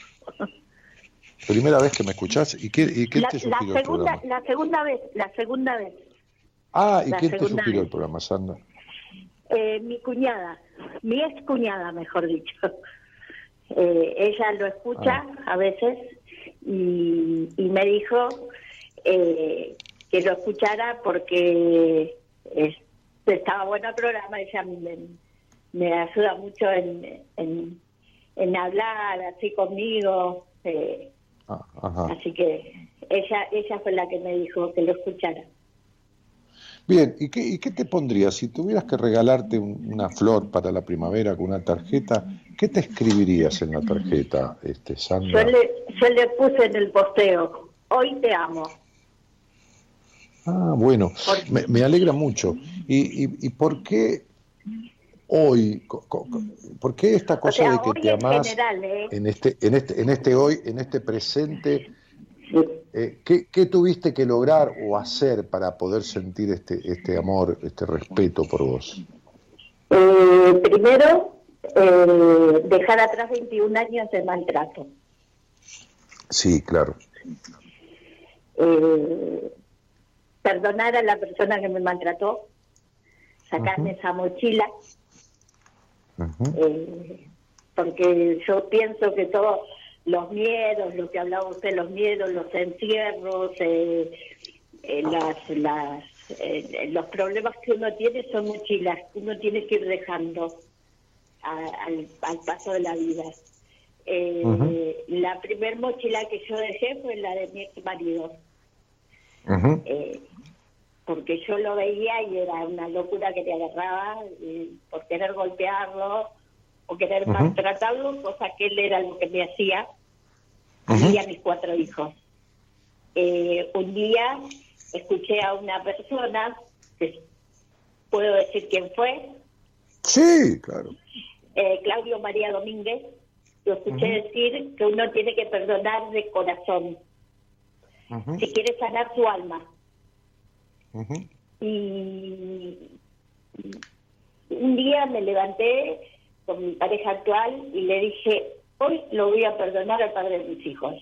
Primera vez que me escuchás. ¿Y qué, y qué La, te la sugirió el segunda, programa? la segunda vez, la segunda vez. Ah, ¿y la quién te sugirió el programa, Sandra? Eh, mi cuñada, mi ex cuñada, mejor dicho. Eh, ella lo escucha Ah. a veces y, y me dijo eh, que lo escuchara porque eh, estaba bueno el programa. Ella me, me ayuda mucho en, en, en hablar así conmigo. eh, Ah. Así que ella ella fue la que me dijo que lo escuchara. Bien, ¿y qué, ¿y qué te pondrías? Si tuvieras que regalarte un- una flor para la primavera con una tarjeta, ¿qué te escribirías en la tarjeta, este, Yo Sandra? le, yo le puse en el posteo, hoy te amo. Ah, bueno, me, me alegra mucho. ¿Y, y, y por qué hoy, por qué esta O cosa sea, de que te en general, ¿eh? en este, en este, en este hoy, en este presente? Eh, ¿qué, qué tuviste que lograr o hacer para poder sentir este, este amor, este respeto por vos? Eh, primero, eh, dejar atrás 21 años de maltrato. Sí, claro. Eh, perdonar a la persona que me maltrató, sacarme esa mochila, eh, porque yo pienso que todos los miedos, lo que hablaba usted, los miedos, los encierros, eh, eh, las, las, eh, los problemas que uno tiene son mochilas que uno tiene que ir dejando a- al, al paso de la vida. Eh, Ujú. La primer mochila que yo dejé fue la de mi ex marido porque yo lo veía y era una locura que te agarraba eh, por querer golpearlo o querer maltratarlo, cosa que él era lo que me hacía y a mis cuatro hijos. Eh, un día escuché a una persona, que puedo decir quién fue, Sí, claro. eh, Claudio María Domínguez, lo escuché decir que uno tiene que perdonar de corazón. Si quiere sanar su alma. Y un día me levanté con mi pareja actual y le dije, hoy lo voy a perdonar al padre de mis hijos.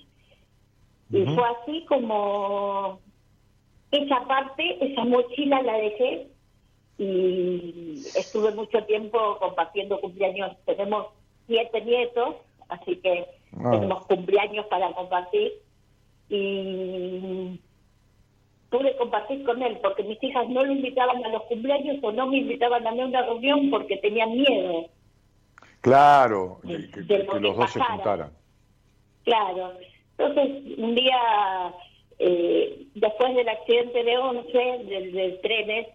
Y fue así como esa parte, esa mochila la dejé y estuve mucho tiempo compartiendo cumpleaños. Tenemos siete nietos, así que Ah. tenemos cumpleaños para compartir. Y pude compartir con él porque mis hijas no lo invitaban a los cumpleaños o no me invitaban a mí a una reunión porque tenían miedo. Claro, De- que, los dos se juntaran. Claro. Entonces, un día, eh, después del accidente de 11, del, del trenes,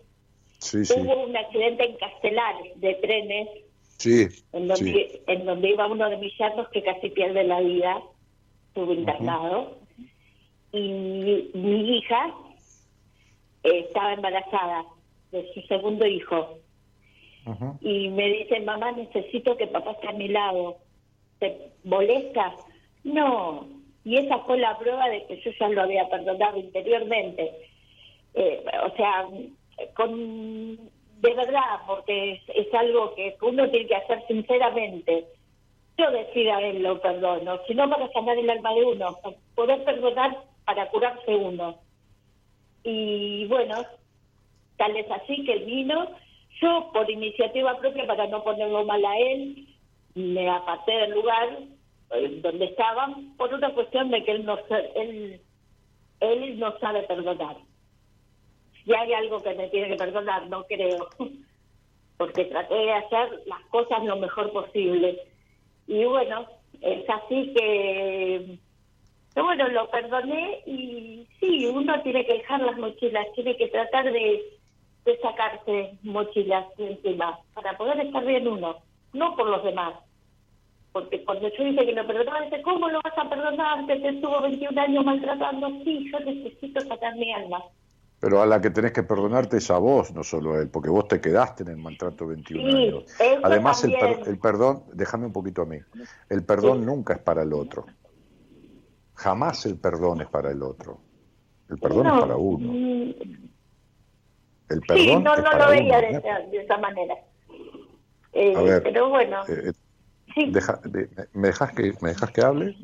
Sí, sí, hubo un accidente en Castelar de trenes, sí, en donde, en donde iba uno de mis yernos que casi pierde la vida, estuvo internado, y mi hija eh, estaba embarazada de su segundo hijo. Y me dice, mamá, necesito que papá esté a mi lado. ¿Te molesta? No. Y esa fue la prueba de que yo ya lo había perdonado interiormente. Eh, o sea, con de verdad, porque es, algo que uno tiene que hacer sinceramente. Yo decir a él lo perdono, si no para sanar el alma de uno, poder perdonar para curarse uno. Y bueno, tal es así que él vino. Yo, por iniciativa propia, para no ponerlo mal a él, me aparté del lugar eh, donde estaban por una cuestión de que él no, él, él no sabe perdonar. Si hay algo que me tiene que perdonar, no creo, porque traté de hacer las cosas lo mejor posible. Y bueno, es así que bueno, lo perdoné y sí, uno tiene que dejar las mochilas, tiene que tratar de, de sacarse mochilas de encima para poder estar bien uno, no por los demás. Porque cuando yo dije que lo perdonaba, dice, ¿cómo lo vas a perdonar? Que te estuvo 21 años maltratando. Sí, yo necesito sacar mi alma. Pero a la que tenés que perdonarte es a vos, no solo a él, porque vos te quedaste en el maltrato 21 Sí, años. Además, el, per- el perdón, déjame un poquito a mí, el perdón Sí. nunca es para el otro. Jamás el perdón es para el otro. El perdón No, es para uno. Sí, no, no lo veía uno, de ¿eh? esa, de esa manera. Eh, A ver, pero bueno, Eh, eh, sí, deja- de- ¿me, dejas que, ¿Me dejas que hable?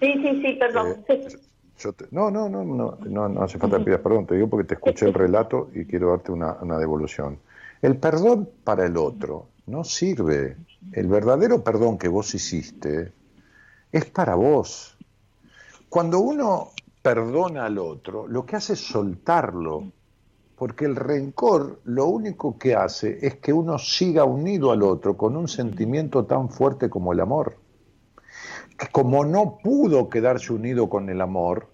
sí, sí, sí, perdón. Eh, sí. yo te- no, no, no, no, no, no hace falta que pidas perdón, te digo porque te escuché el relato y quiero darte una, una devolución. El perdón para el otro no sirve. El verdadero perdón que vos hiciste es para vos. Cuando uno perdona al otro, lo que hace es soltarlo, porque el rencor lo único que hace es que uno siga unido al otro con un sentimiento tan fuerte como el amor que como no pudo quedarse unido con el amor,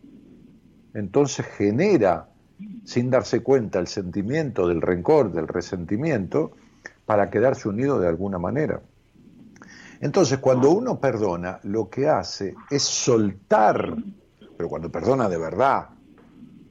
entonces genera, sin darse cuenta, el sentimiento del rencor, del resentimiento, para quedarse unido de alguna manera. Entonces, cuando uno perdona, lo que hace es soltar, pero cuando perdona de verdad,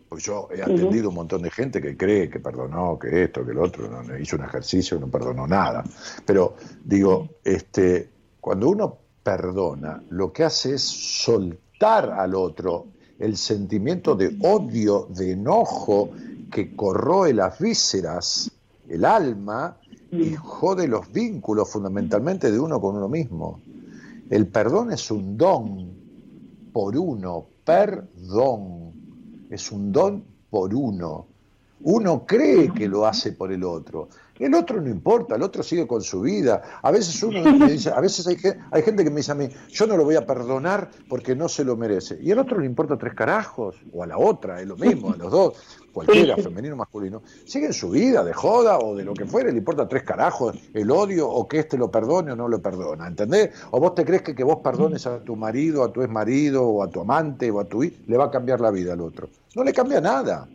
pues yo he atendido un montón de gente que cree que perdonó, que esto, que el otro, no, no hizo un ejercicio, no perdonó nada. Pero digo, este, cuando uno perdona, lo que hace es soltar al otro el sentimiento de odio, de enojo que corroe las vísceras, el alma, y jode los vínculos fundamentalmente de uno con uno mismo. El perdón es un don por uno, perdón, es un don por uno. Uno cree que lo hace por el otro. El otro no importa, el otro sigue con su vida. A veces uno me dice, a veces hay, hay gente que me dice a mí, yo no lo voy a perdonar porque no se lo merece. Y al otro le importa tres carajos, o a la otra, es lo mismo, a los dos, cualquiera, femenino o masculino. Siguen su vida de joda o de lo que fuere, le importa tres carajos el odio o que este lo perdone o no lo perdona, ¿entendés? O vos te crees que que vos perdones a tu marido, a tu ex marido, o a tu amante, o a tu hijo, le va a cambiar la vida al otro. No le cambia nada.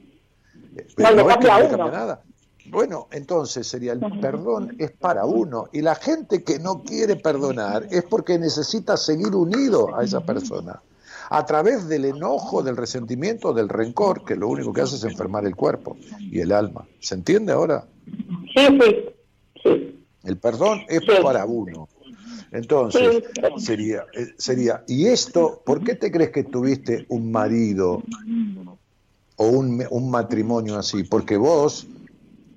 Eh, No le es que cambia nada. Bueno, entonces sería el perdón es para uno y la gente que no quiere perdonar es porque necesita seguir unido a esa persona a través del enojo, del resentimiento, del rencor, que lo único que hace es enfermar el cuerpo y el alma. ¿Se entiende ahora? Sí, sí, sí. El perdón es Sí. para uno. Entonces, Sí. sería, eh, sería, ¿y esto, por qué te crees que tuviste un marido o un, un matrimonio así? Porque vos,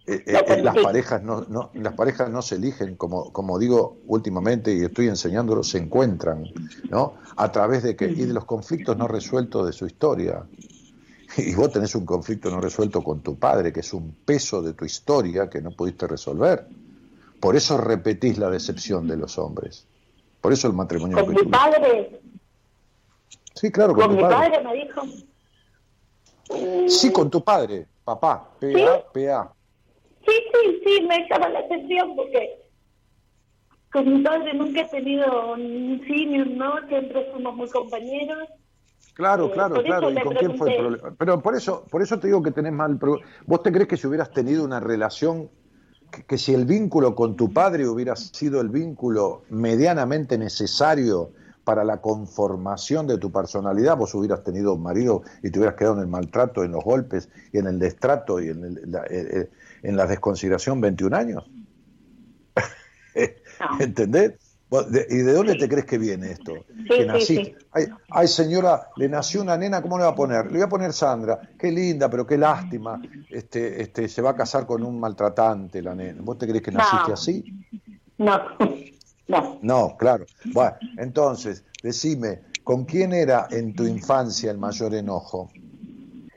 eh, eh, las parejas no, no, las parejas no se eligen, como, como digo últimamente y estoy enseñándolo, se encuentran, ¿no? A través de que, y de los conflictos no resueltos de su historia. Y vos tenés un conflicto no resuelto con tu padre, que es un peso de tu historia que no pudiste resolver. Por eso repetís la decepción de los hombres. Por eso el matrimonio Con mi padre, Sí, claro, con, con tu mi padre. padre me dijo. Sí, con tu padre, papá, P-A-P-A. Sí, sí, sí, me llama la atención porque con mi padre nunca he tenido ni un sí ni un no, siempre fuimos muy compañeros. Claro, Eh, claro, claro. ¿Y con quién fue el problema? Pero por eso, por eso te digo que tenés mal. ¿Vos te crees que si hubieras tenido una relación, que, que si el vínculo con tu padre hubiera sido el vínculo medianamente necesario para la conformación de tu personalidad, vos hubieras tenido un marido y te hubieras quedado en el maltrato, en los golpes y en el destrato y en, el- la, eh, eh, en la desconsideración 21 años? No. ¿Entendés? ¿Y de dónde te crees que viene esto? Sí, que naciste. sí. Ay, ay, señora, le nació una nena, ¿cómo le va a poner? Le voy a poner Sandra. Qué linda, pero qué lástima. Este, este, se va a casar con un maltratante la nena. ¿Vos te crees que No. naciste así? No, no. No, claro. Bueno, entonces, decime, ¿con quién era en tu infancia el mayor enojo?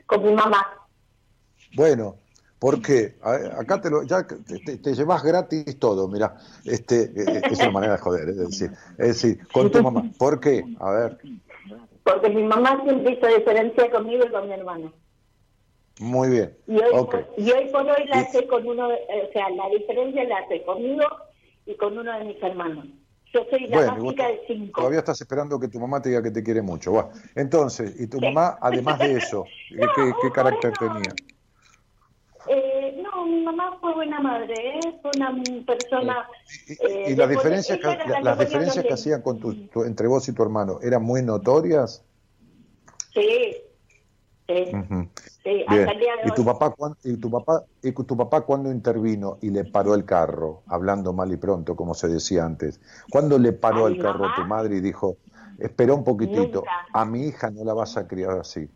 Con mi mamá. Bueno, ¿por qué? A- Acá te lo, ya te, te- llevas gratis todo, mira, este, eh, es una manera de joder, es decir, es decir, con tu mamá. ¿Por qué? A ver, Porque mi mamá siempre hizo diferencia conmigo y con mi hermano. muy bien. Y hoy, por, y hoy por hoy la Y- hace con uno, eh, o sea, la diferencia la hace conmigo y con uno de mis hermanos. Yo soy la Bueno, más chica de cinco. todavía estás esperando que tu mamá te diga que te quiere mucho. Bueno, entonces, ¿y tu mamá, además de eso, qué- qué carácter tenía? Eh, no, mi mamá fue buena madre, ¿eh? fue una persona... Y, eh, y las diferencias, que, la- las diferencias que hacían con tu, tu- entre vos y tu hermano, ¿eran muy notorias? Sí, sí, sí, Bien. hasta el día de ¿Y tu papá y tu papá y tu papá cuándo intervino y le paró el carro, hablando mal y pronto, como se decía antes? ¿Cuándo le paró ¿A el carro a tu madre y dijo, espera un poquitito, Nunca. a mi hija no la vas a criar así?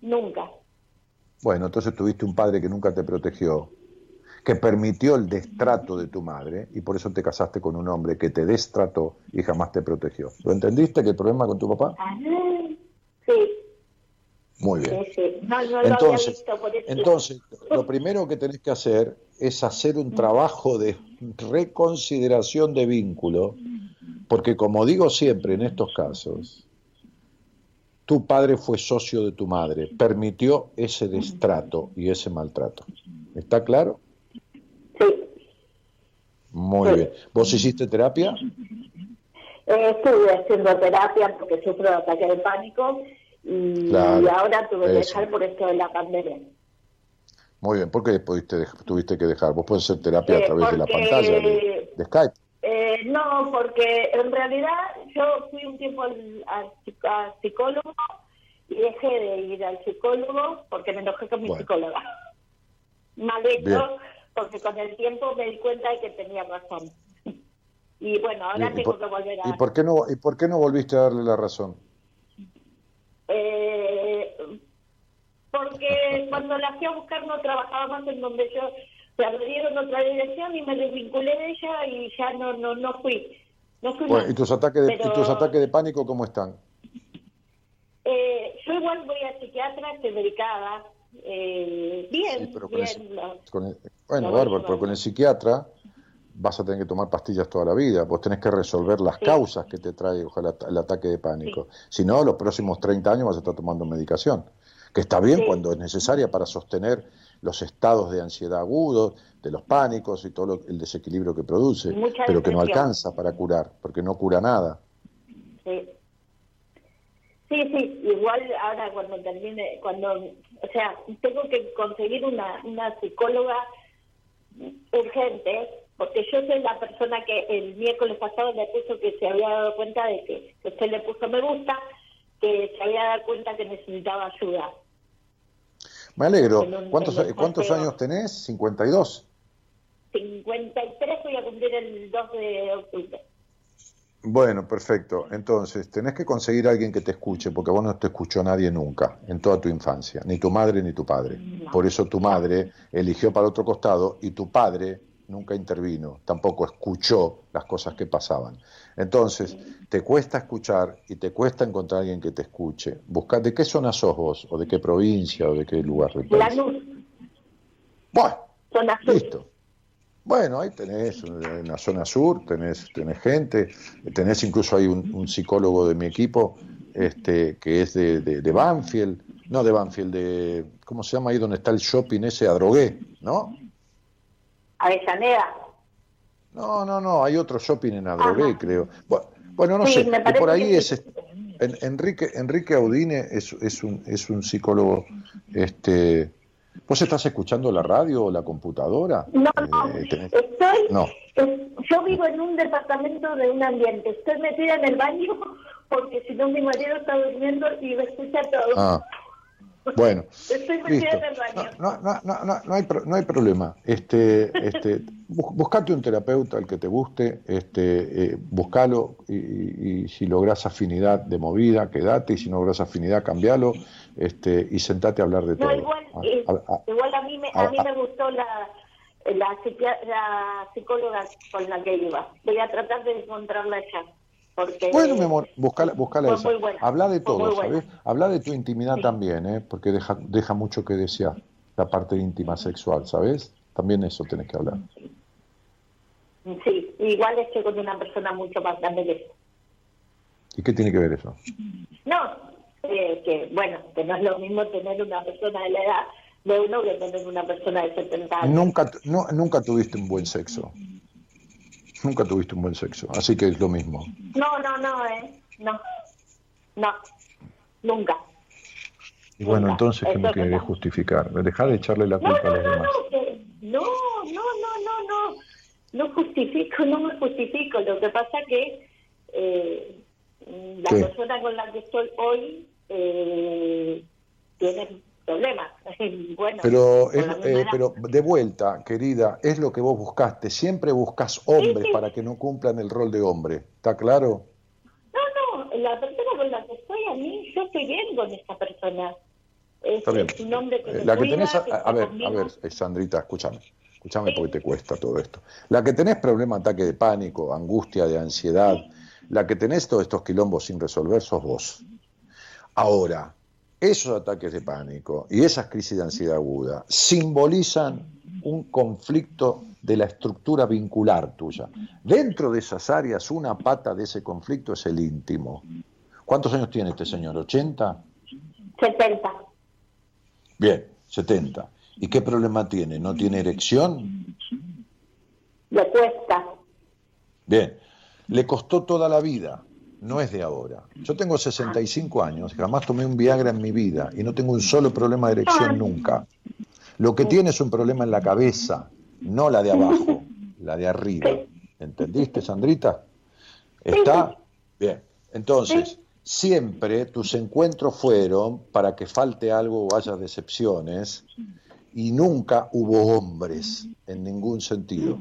Nunca. Bueno, entonces tuviste un padre que nunca te protegió, que permitió el destrato de tu madre y por eso te casaste con un hombre que te destrató y jamás te protegió. ¿Lo entendiste que el problema con tu papá? Ah, Sí, Muy bien. sí, sí. No, no lo había Entonces, visto entonces, lo primero que tenés que hacer es hacer un trabajo de reconsideración de vínculo, porque como digo siempre en estos casos, tu padre fue socio de tu madre, permitió ese destrato y ese maltrato. ¿Está claro? Sí, Muy Sí. bien. ¿Vos hiciste terapia? eh, estuve haciendo terapia porque sufro de ataque de pánico y, Claro, y ahora tuve que eso. dejar por esto de la pandemia. Muy bien. ¿Por qué pudiste tuviste que dejar? Vos podés hacer terapia a Eh, través de la pantalla de, de Skype. Eh, no, porque en realidad yo fui un tiempo al, psicólogo y dejé de ir al psicólogo porque me enojé con mi Bueno. psicóloga. Mal hecho, Bien. porque con el tiempo me di cuenta de que tenía razón. Y bueno, ahora Bien, ¿y tengo por- que volver a... ¿Y por qué no, y por qué no volviste a darle la razón? Eh, porque cuando la fui a buscar no trabajaba más en donde yo... Se abrieron otra dirección y me desvinculé de ella y ya no no no fui. No fui Bueno. ¿y tus ataques de, Pero- y tus ataques de pánico cómo están? Eh, yo igual voy a psiquiatra, medicada. Eh, bien, Sí, pero con bien. Con el- bueno, No, bárbaro, pero con el psiquiatra vas a tener que tomar pastillas toda la vida. Vos tenés que resolver las Sí. causas que te trae ojalá, el ataque de pánico. Si no, los próximos 30 años vas a estar tomando medicación, que está bien cuando es necesaria para sostener los estados de ansiedad agudos, de los pánicos y todo lo- el desequilibrio que produce, Mucha pero que no alcanza para curar, porque no cura nada. Sí. sí, sí, igual ahora cuando termine, cuando, o sea, tengo que conseguir una, una psicóloga urgente, porque yo soy la persona que el miércoles pasado le puso que se había dado cuenta de que usted le puso me gusta, que se había dado cuenta que necesitaba ayuda. Me alegro. Un- ¿Cuántos, ¿cuántos sorteo. años tenés? 52. 53 voy a cumplir el 2 de octubre. Bueno, perfecto. Entonces, tenés que conseguir a alguien que te escuche, porque vos no te escuchó nadie nunca, en toda tu infancia, ni tu madre ni tu padre. Por eso tu madre eligió para otro costado y tu padre nunca intervino, tampoco escuchó las cosas que pasaban. Entonces, te cuesta escuchar y te cuesta encontrar a alguien que te escuche. Busca, ¿De qué zona sos vos? ¿O de qué provincia? ¿O de qué lugar del La luz, Bueno, zona sur. listo. Bueno, ahí tenés, en la zona sur, tenés, tenés gente, tenés incluso ahí un, un psicólogo de mi equipo, este, que es de, de, de Banfield, no de Banfield, de, ¿cómo se llama ahí donde está el shopping ese, Adrogué, ¿no? Avellaneda. No, no, no, hay otro shopping en Ajá. creo. Bu- Bueno, no Sí, sé, por ahí es sí. en- Enrique, Enrique Audine es, es un, es un psicólogo, este, ¿vos estás escuchando la radio o la computadora? No, no, Eh, tenés- estoy, No. es- yo vivo en un departamento de un ambiente, estoy metida en el baño porque si no mi marido está durmiendo y me escucha todo. Ah, bueno, Estoy listo. No, no, no, no, hay, no hay problema. Este, este, bus- buscate un terapeuta al que te guste, este, eh, buscalo y, si lográs afinidad de movida, quedate y si no lográs afinidad, cambialo este, y sentate a hablar de todo. No, igual, A- eh, a- a- igual a mí me, a- a mí me gustó la, la psicóloga con la que iba. Voy a tratar de encontrarla ya. Porque, Bueno, mi amor, buscala, buscala esa. Habla de todo. ¿sabes? Habla de tu intimidad también, ¿eh? Porque deja, deja mucho que desear, la parte íntima sexual, ¿sabes? También eso tenés que hablar. Sí, igual estoy con una persona mucho más grande que yo. ¿Y qué tiene que ver eso? No, eh, que bueno, que no es lo mismo tener una persona de la edad de uno que tener una persona de 70 años. Nunca, no, nunca tuviste un buen sexo. Nunca tuviste un buen sexo, así que es lo mismo. No, no, no, eh. No. No. Nunca. Y bueno, Nunca. entonces, ¿qué me querés justificar? Deja de echarle la No, culpa a los demás. no, no, no, no, no, no. No justifico, no me justifico. Lo que pasa que eh, la ¿Qué? persona con la que estoy hoy eh, tiene problemas. bueno, Pero, es- eh, pero de vuelta, querida, es lo que vos buscaste. Siempre buscas hombres sí. para que no cumplan el rol de hombre. ¿Está claro? No, no, la persona con la que estoy a mí, yo estoy bien con esta persona. Es, Está bien. es un hombre que Eh, me La que cuida, tenés, a, que a ver, a conmigo. ver, eh, Sandrita, escúchame. Escúchame porque te cuesta todo esto. La que tenés problema, ataque de pánico, angustia, de ansiedad, la que tenés todos estos quilombos sin resolver, sos vos. Ahora, esos ataques de pánico y esas crisis de ansiedad aguda simbolizan un conflicto de la estructura vincular tuya. Dentro de esas áreas, una pata de ese conflicto es el íntimo. ¿Cuántos años tiene este señor? ¿80? 70. Bien, 70. ¿Y qué problema tiene? ¿No tiene erección? Le cuesta. Bien, le costó toda la vida, no es de ahora. Yo tengo 65 años, jamás tomé un Viagra en mi vida y no tengo un solo problema de erección nunca. Lo que tiene es un problema en la cabeza, no la de abajo, la de arriba. ¿Entendiste, Sandrita? ¿Está? Bien. Entonces, siempre tus encuentros fueron para que falte algo o haya decepciones y nunca hubo hombres en ningún sentido.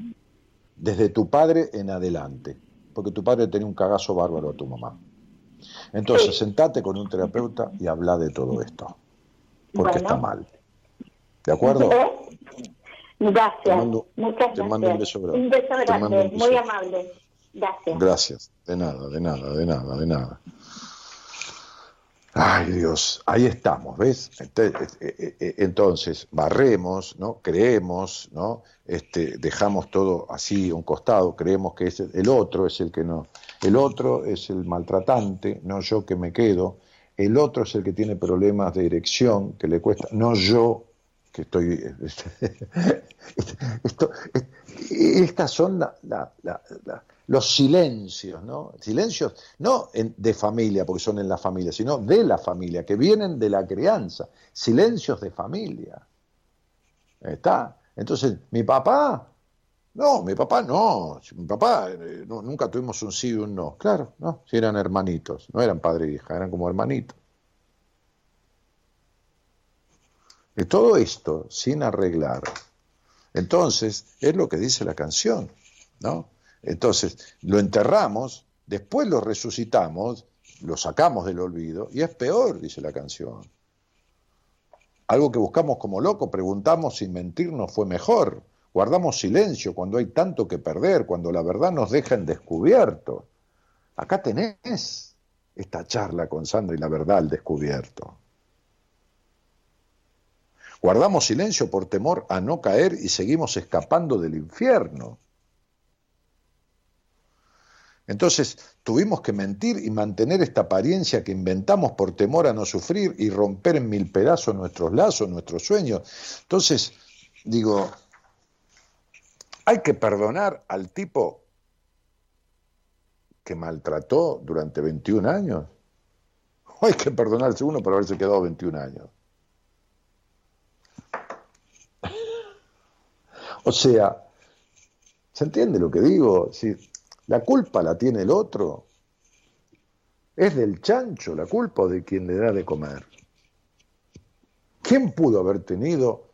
Desde tu padre en adelante. Porque tu padre tenía un cagazo bárbaro a tu mamá. Entonces, sentate con un terapeuta y habla de todo esto. Porque Bueno. está mal. ¿De acuerdo? ¿Eh? Gracias. Te mando- Muchas te gracias. mando un beso grande. Un beso Te grande, mando un beso. muy amable. Gracias. Gracias. De nada, de nada, de nada, de nada. Ay Dios, ahí estamos, ¿ves? Eh, eh, eh, Entonces, barremos, ¿no? Creemos, ¿no? Este, dejamos todo así un costado, creemos que es el, otro es el que no. El otro es el maltratante, no yo que me quedo. El otro es el que tiene problemas de erección, que le cuesta, no yo que estoy... Esto- estas son la- la- la- los silencios, ¿no? Silencios no de familia, porque son en la familia, sino de la familia, que vienen de la crianza. Silencios de familia. ¿Está? Entonces, mi papá, no, mi papá no, mi papá eh, no, nunca tuvimos un sí y un no. Claro, no, si eran hermanitos, no eran padre e hija, eran como hermanitos. Y todo esto sin arreglar. Entonces, es lo que dice la canción, ¿no? Entonces, lo enterramos Después lo resucitamos, lo sacamos del olvido y es peor, dice la canción. Algo que buscamos como loco, preguntamos si mentirnos fue mejor. Guardamos silencio cuando hay tanto que perder, cuando la verdad nos deja en descubierto. Acá tenés esta charla con Sandra y la verdad al descubierto. Guardamos silencio por temor a no caer y seguimos escapando del infierno. Entonces tuvimos que mentir y mantener esta apariencia que inventamos por temor a no sufrir y romper en mil pedazos nuestros lazos, nuestros sueños. Entonces, digo, hay que perdonar al tipo que maltrató durante 21 años. O hay que perdonarse uno por haberse quedado 21 años. O sea, ¿se entiende lo que digo? Si la culpa la tiene el otro. Es del chancho la culpa o de quien le da de comer. ¿Quién pudo haber tenido?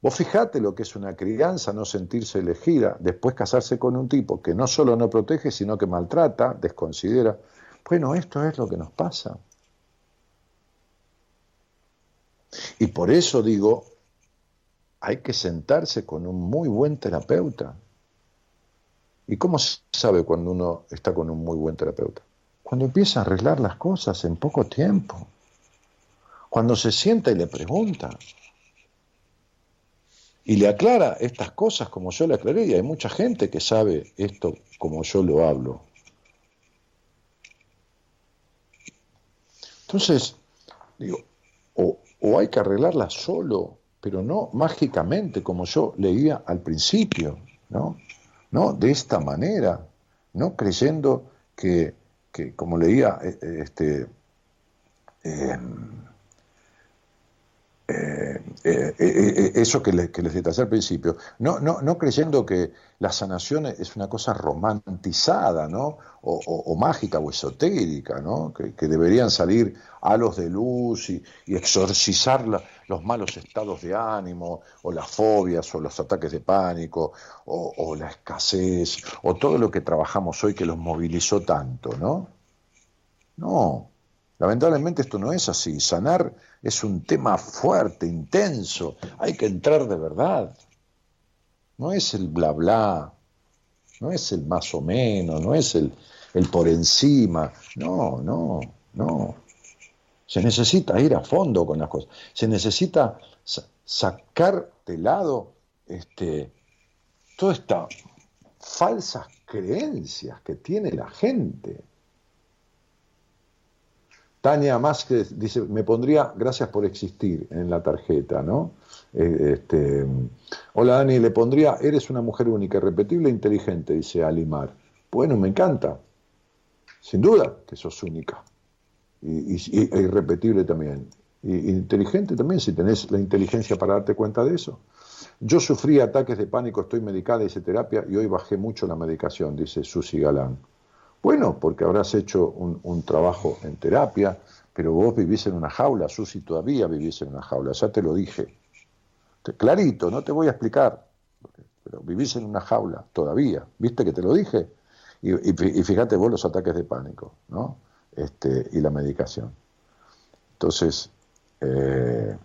Vos fijate lo que es una crianza, no sentirse elegida, después casarse con un tipo que no solo no protege, sino que maltrata, desconsidera. Bueno, esto es lo que nos pasa. Y por eso digo, hay que sentarse con un muy buen terapeuta. ¿Y cómo se sabe cuando uno está con un muy buen terapeuta? Cuando empieza a arreglar las cosas en poco tiempo. Cuando se sienta y le pregunta. Y le aclara estas cosas como yo le aclaré. Y hay mucha gente que sabe esto como yo lo hablo. Entonces, digo, o, o hay que arreglarla solo, pero no mágicamente como yo leía al principio, ¿no? ¿No? De esta manera, no creyendo que, que como leía eh, eh, em, eh, eso que, les detallé al principio, no, no, no creyendo que la sanación es una cosa romantizada, ¿no? O, mágica o esotérica, ¿no? Que, deberían salir halos de luz y, exorcizar los malos estados de ánimo, o las fobias, o los ataques de pánico, o, o la escasez, o todo lo que trabajamos hoy que los movilizó tanto, ¿no? No, Lamentablemente esto no es así. Sanar es un tema fuerte, intenso. Hay que entrar de verdad. No es el bla bla, no es el más o menos, no es el, el por encima. No, no, no. Se necesita ir a fondo con las cosas. Se necesita sacar de lado este, todas estas falsas creencias que tiene la gente. Tania más que dice, me pondría gracias por existir en la tarjeta, ¿no? Eh, este, hola Dani, le pondría, eres una mujer única, repetible e inteligente, dice Alimar. Bueno, me encanta. Sin duda que sos única. Y, e irrepetible también. Y, inteligente también, si tenés la inteligencia para darte cuenta de eso. Yo sufrí ataques de pánico, estoy medicada, hice terapia y hoy bajé mucho la medicación, dice Susi Galán. Bueno, porque habrás hecho un, trabajo en terapia, pero vos vivís en una jaula, Susi, todavía vivís en una jaula, ya te lo dije. Clarito, no te voy a explicar, pero vivís en una jaula todavía, ¿viste que te lo dije? Y, fíjate vos los ataques de pánico, ¿no? Este, y la medicación. Entonces, eh,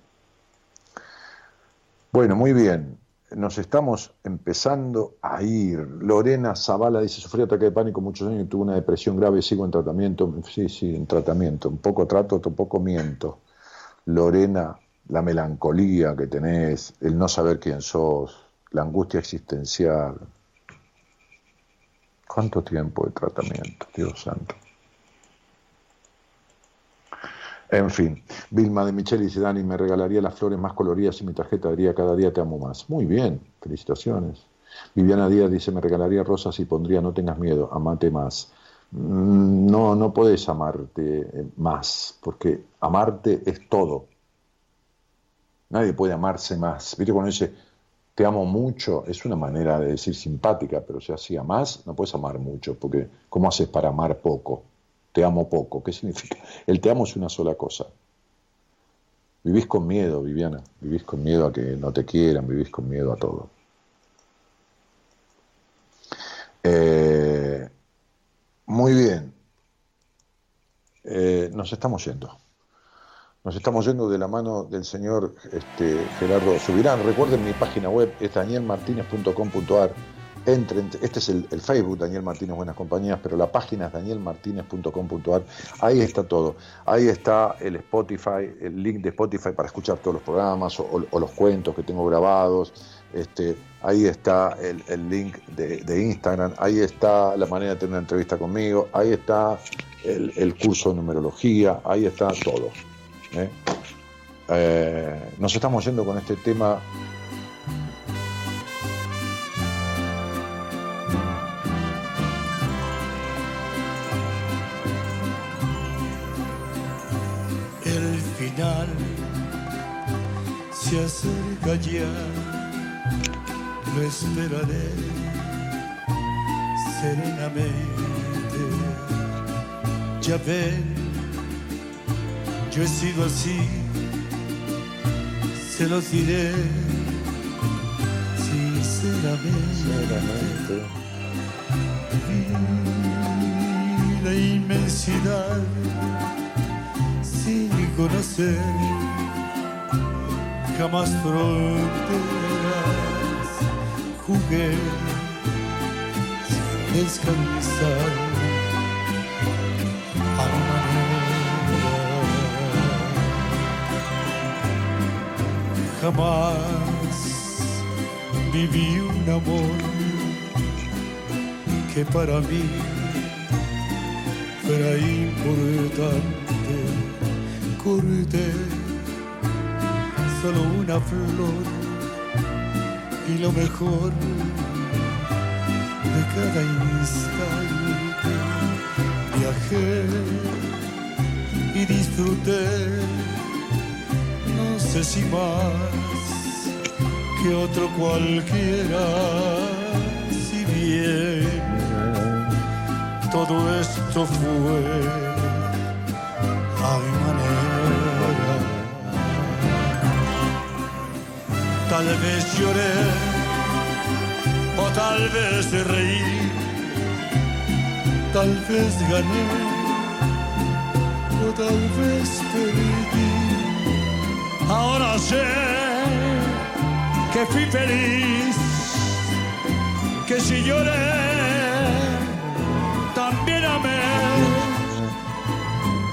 bueno, muy bien nos estamos empezando a ir. Lorena Zavala dice, sufrí ataque de pánico muchos años y tuve una depresión grave, sigo en tratamiento. Sí, sí, en tratamiento. Un poco trato, otro poco miento. Lorena, la melancolía que tenés, el no saber quién sos, la angustia existencial. ¿Cuánto tiempo de tratamiento, Dios santo? En fin, Vilma de Micheli dice, Dani, me regalaría las flores más coloridas y mi tarjeta diría cada día te amo más. Muy bien, felicitaciones. Viviana Díaz dice, me regalaría rosas y pondría no tengas miedo, amate más. Mm, no, no puedes amarte eh, más, porque amarte es todo. Nadie puede amarse más. ¿Viste cuando dice, te amo mucho? Es una manera de decir simpática, pero si así más, no puedes amar mucho, porque ¿cómo haces para amar poco? Te amo poco. ¿Qué significa? El te amo es una sola cosa. Vivís con miedo, Viviana. Vivís con miedo a que no te quieran, vivís con miedo a todo. Eh, Muy bien. Eh, nos estamos yendo. Nos estamos yendo de la mano del señor este, Gerardo Subirán. Recuerden mi página web es danielmartinez.com.ar. Entren, este es el, Facebook Daniel Martínez Buenas Compañías, pero la página es danielmartinez.com.ar. Ahí está todo. Ahí está el Spotify, el link de Spotify para escuchar todos los programas o, los cuentos que tengo grabados. Este, ahí está el, link de, Instagram. Ahí está la manera de tener una entrevista conmigo. Ahí está el, el curso de numerología. Ahí está todo. ¿eh? Eh, nos estamos yendo con este tema se acerca ya, lo esperaré serenamente. Ya ven, yo he sido así, se los diré sinceramente. La inmensidad sin conocer jamás fronteras. Jugué sin descansar. Jamás viví un amor que para mí fuera importante. Corté solo una flor. Y lo mejor de cada instante. Viajé y disfruté, no sé si más que otro cualquiera, si bien todo esto fue Tal vez lloré o tal vez reí, tal vez gané o tal vez perdí. Ahora sé que fui feliz, que si lloré también amé.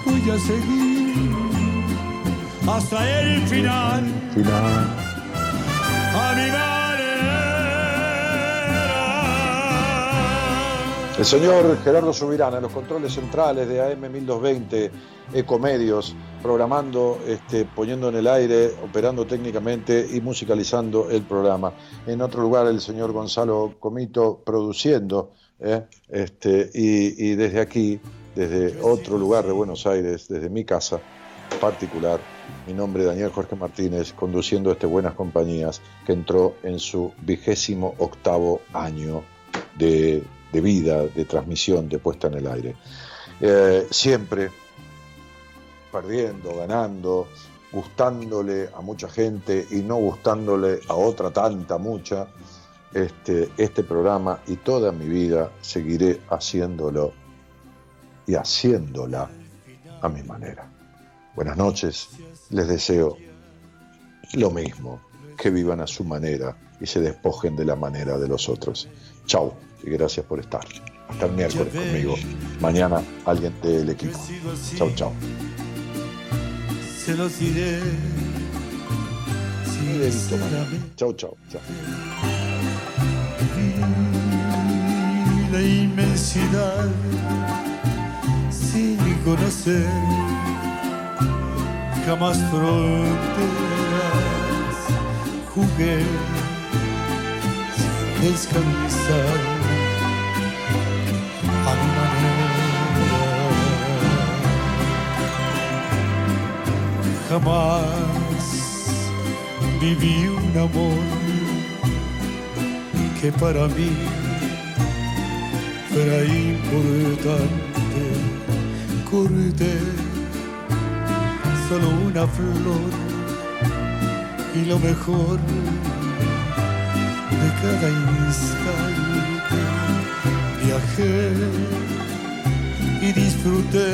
Voy a seguir hasta el final. final. El señor Gerardo Subirán a los controles centrales de AM 1220 Ecomedios, programando, este, poniendo en el aire, operando técnicamente y musicalizando el programa. En otro lugar, el señor Gonzalo Comito produciendo, ¿eh? este, y desde aquí, desde otro lugar de Buenos Aires, desde mi casa particular, mi nombre es Daniel Jorge Martínez, conduciendo este Buenas Compañías, que entró en su vigésimo octavo año de, vida, de transmisión, de puesta en el aire. Eh, siempre perdiendo, ganando, gustándole a mucha gente y no gustándole a otra tanta, mucha, este, este programa y toda mi vida seguiré haciéndolo y haciéndola a mi manera. Buenas noches, les deseo lo mismo, que vivan a su manera y se despojen de la manera de los otros. Chau y gracias por estar. Hasta el miércoles conmigo. Mañana alguien del equipo. Chau, chau. Se los diré chau, chau. la inmensidad sin conocer jamás fronteras. Jugué sin descansar a mi manera. Jamás viví un amor que para mí fuera importante. Corté solo una flor. Y lo mejor de cada instante. Viajé y disfruté,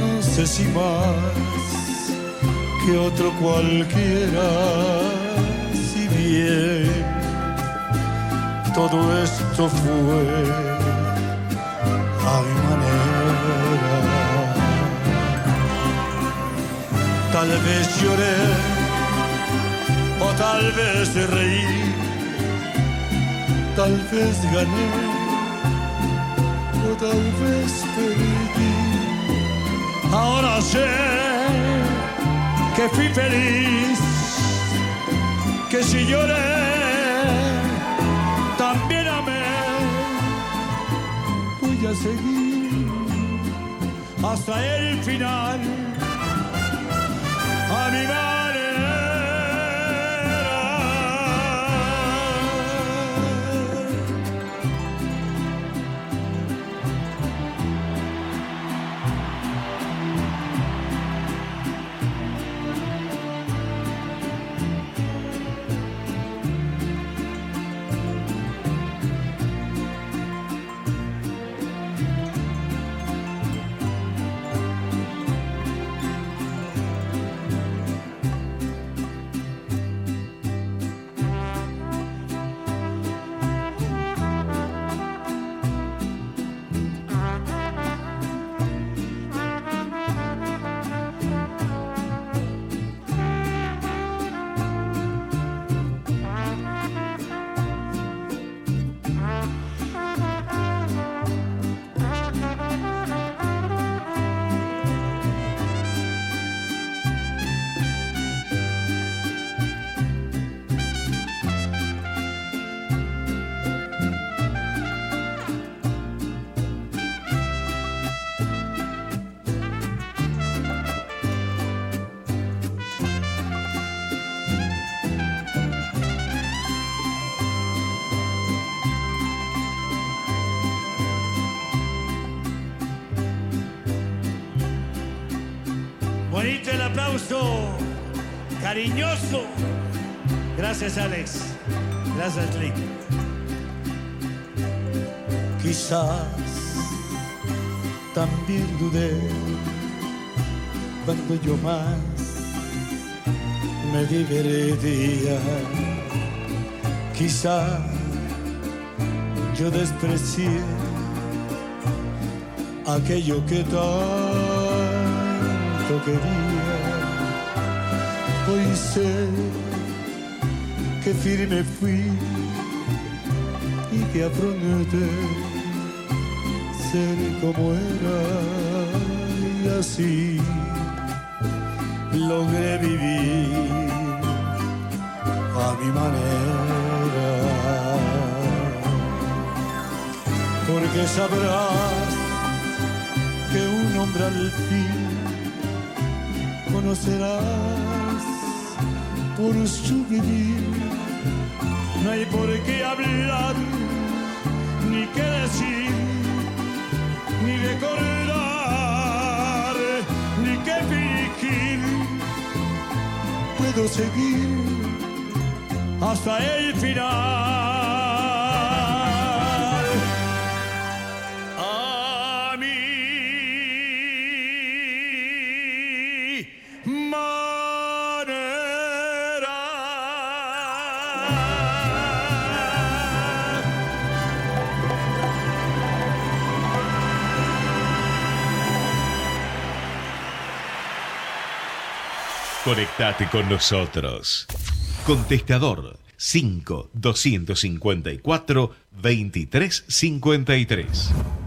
no sé si más que otro cualquiera, si bien todo esto fue Tal vez lloré o tal vez reí, tal vez gané o tal vez perdí. Ahora sé que fui feliz, que si lloré, también amé. Voy a seguir hasta el final, mi manera. Cariñoso. Gracias, Alex. Gracias, Lick. Quizás también dudé cuando yo más me divertía. Quizá yo desprecié aquello que tanto quería. Hoy sé que firme fui y que afronté ser como era y así logré vivir a mi manera. Porque sabrás que un hombre al fin conocerás por su vivir. No hay por qué hablar, ni qué decir, ni recordar, ni qué fingir. Puedo seguir hasta el final. Conectate con nosotros. Contestador 5 254 2353.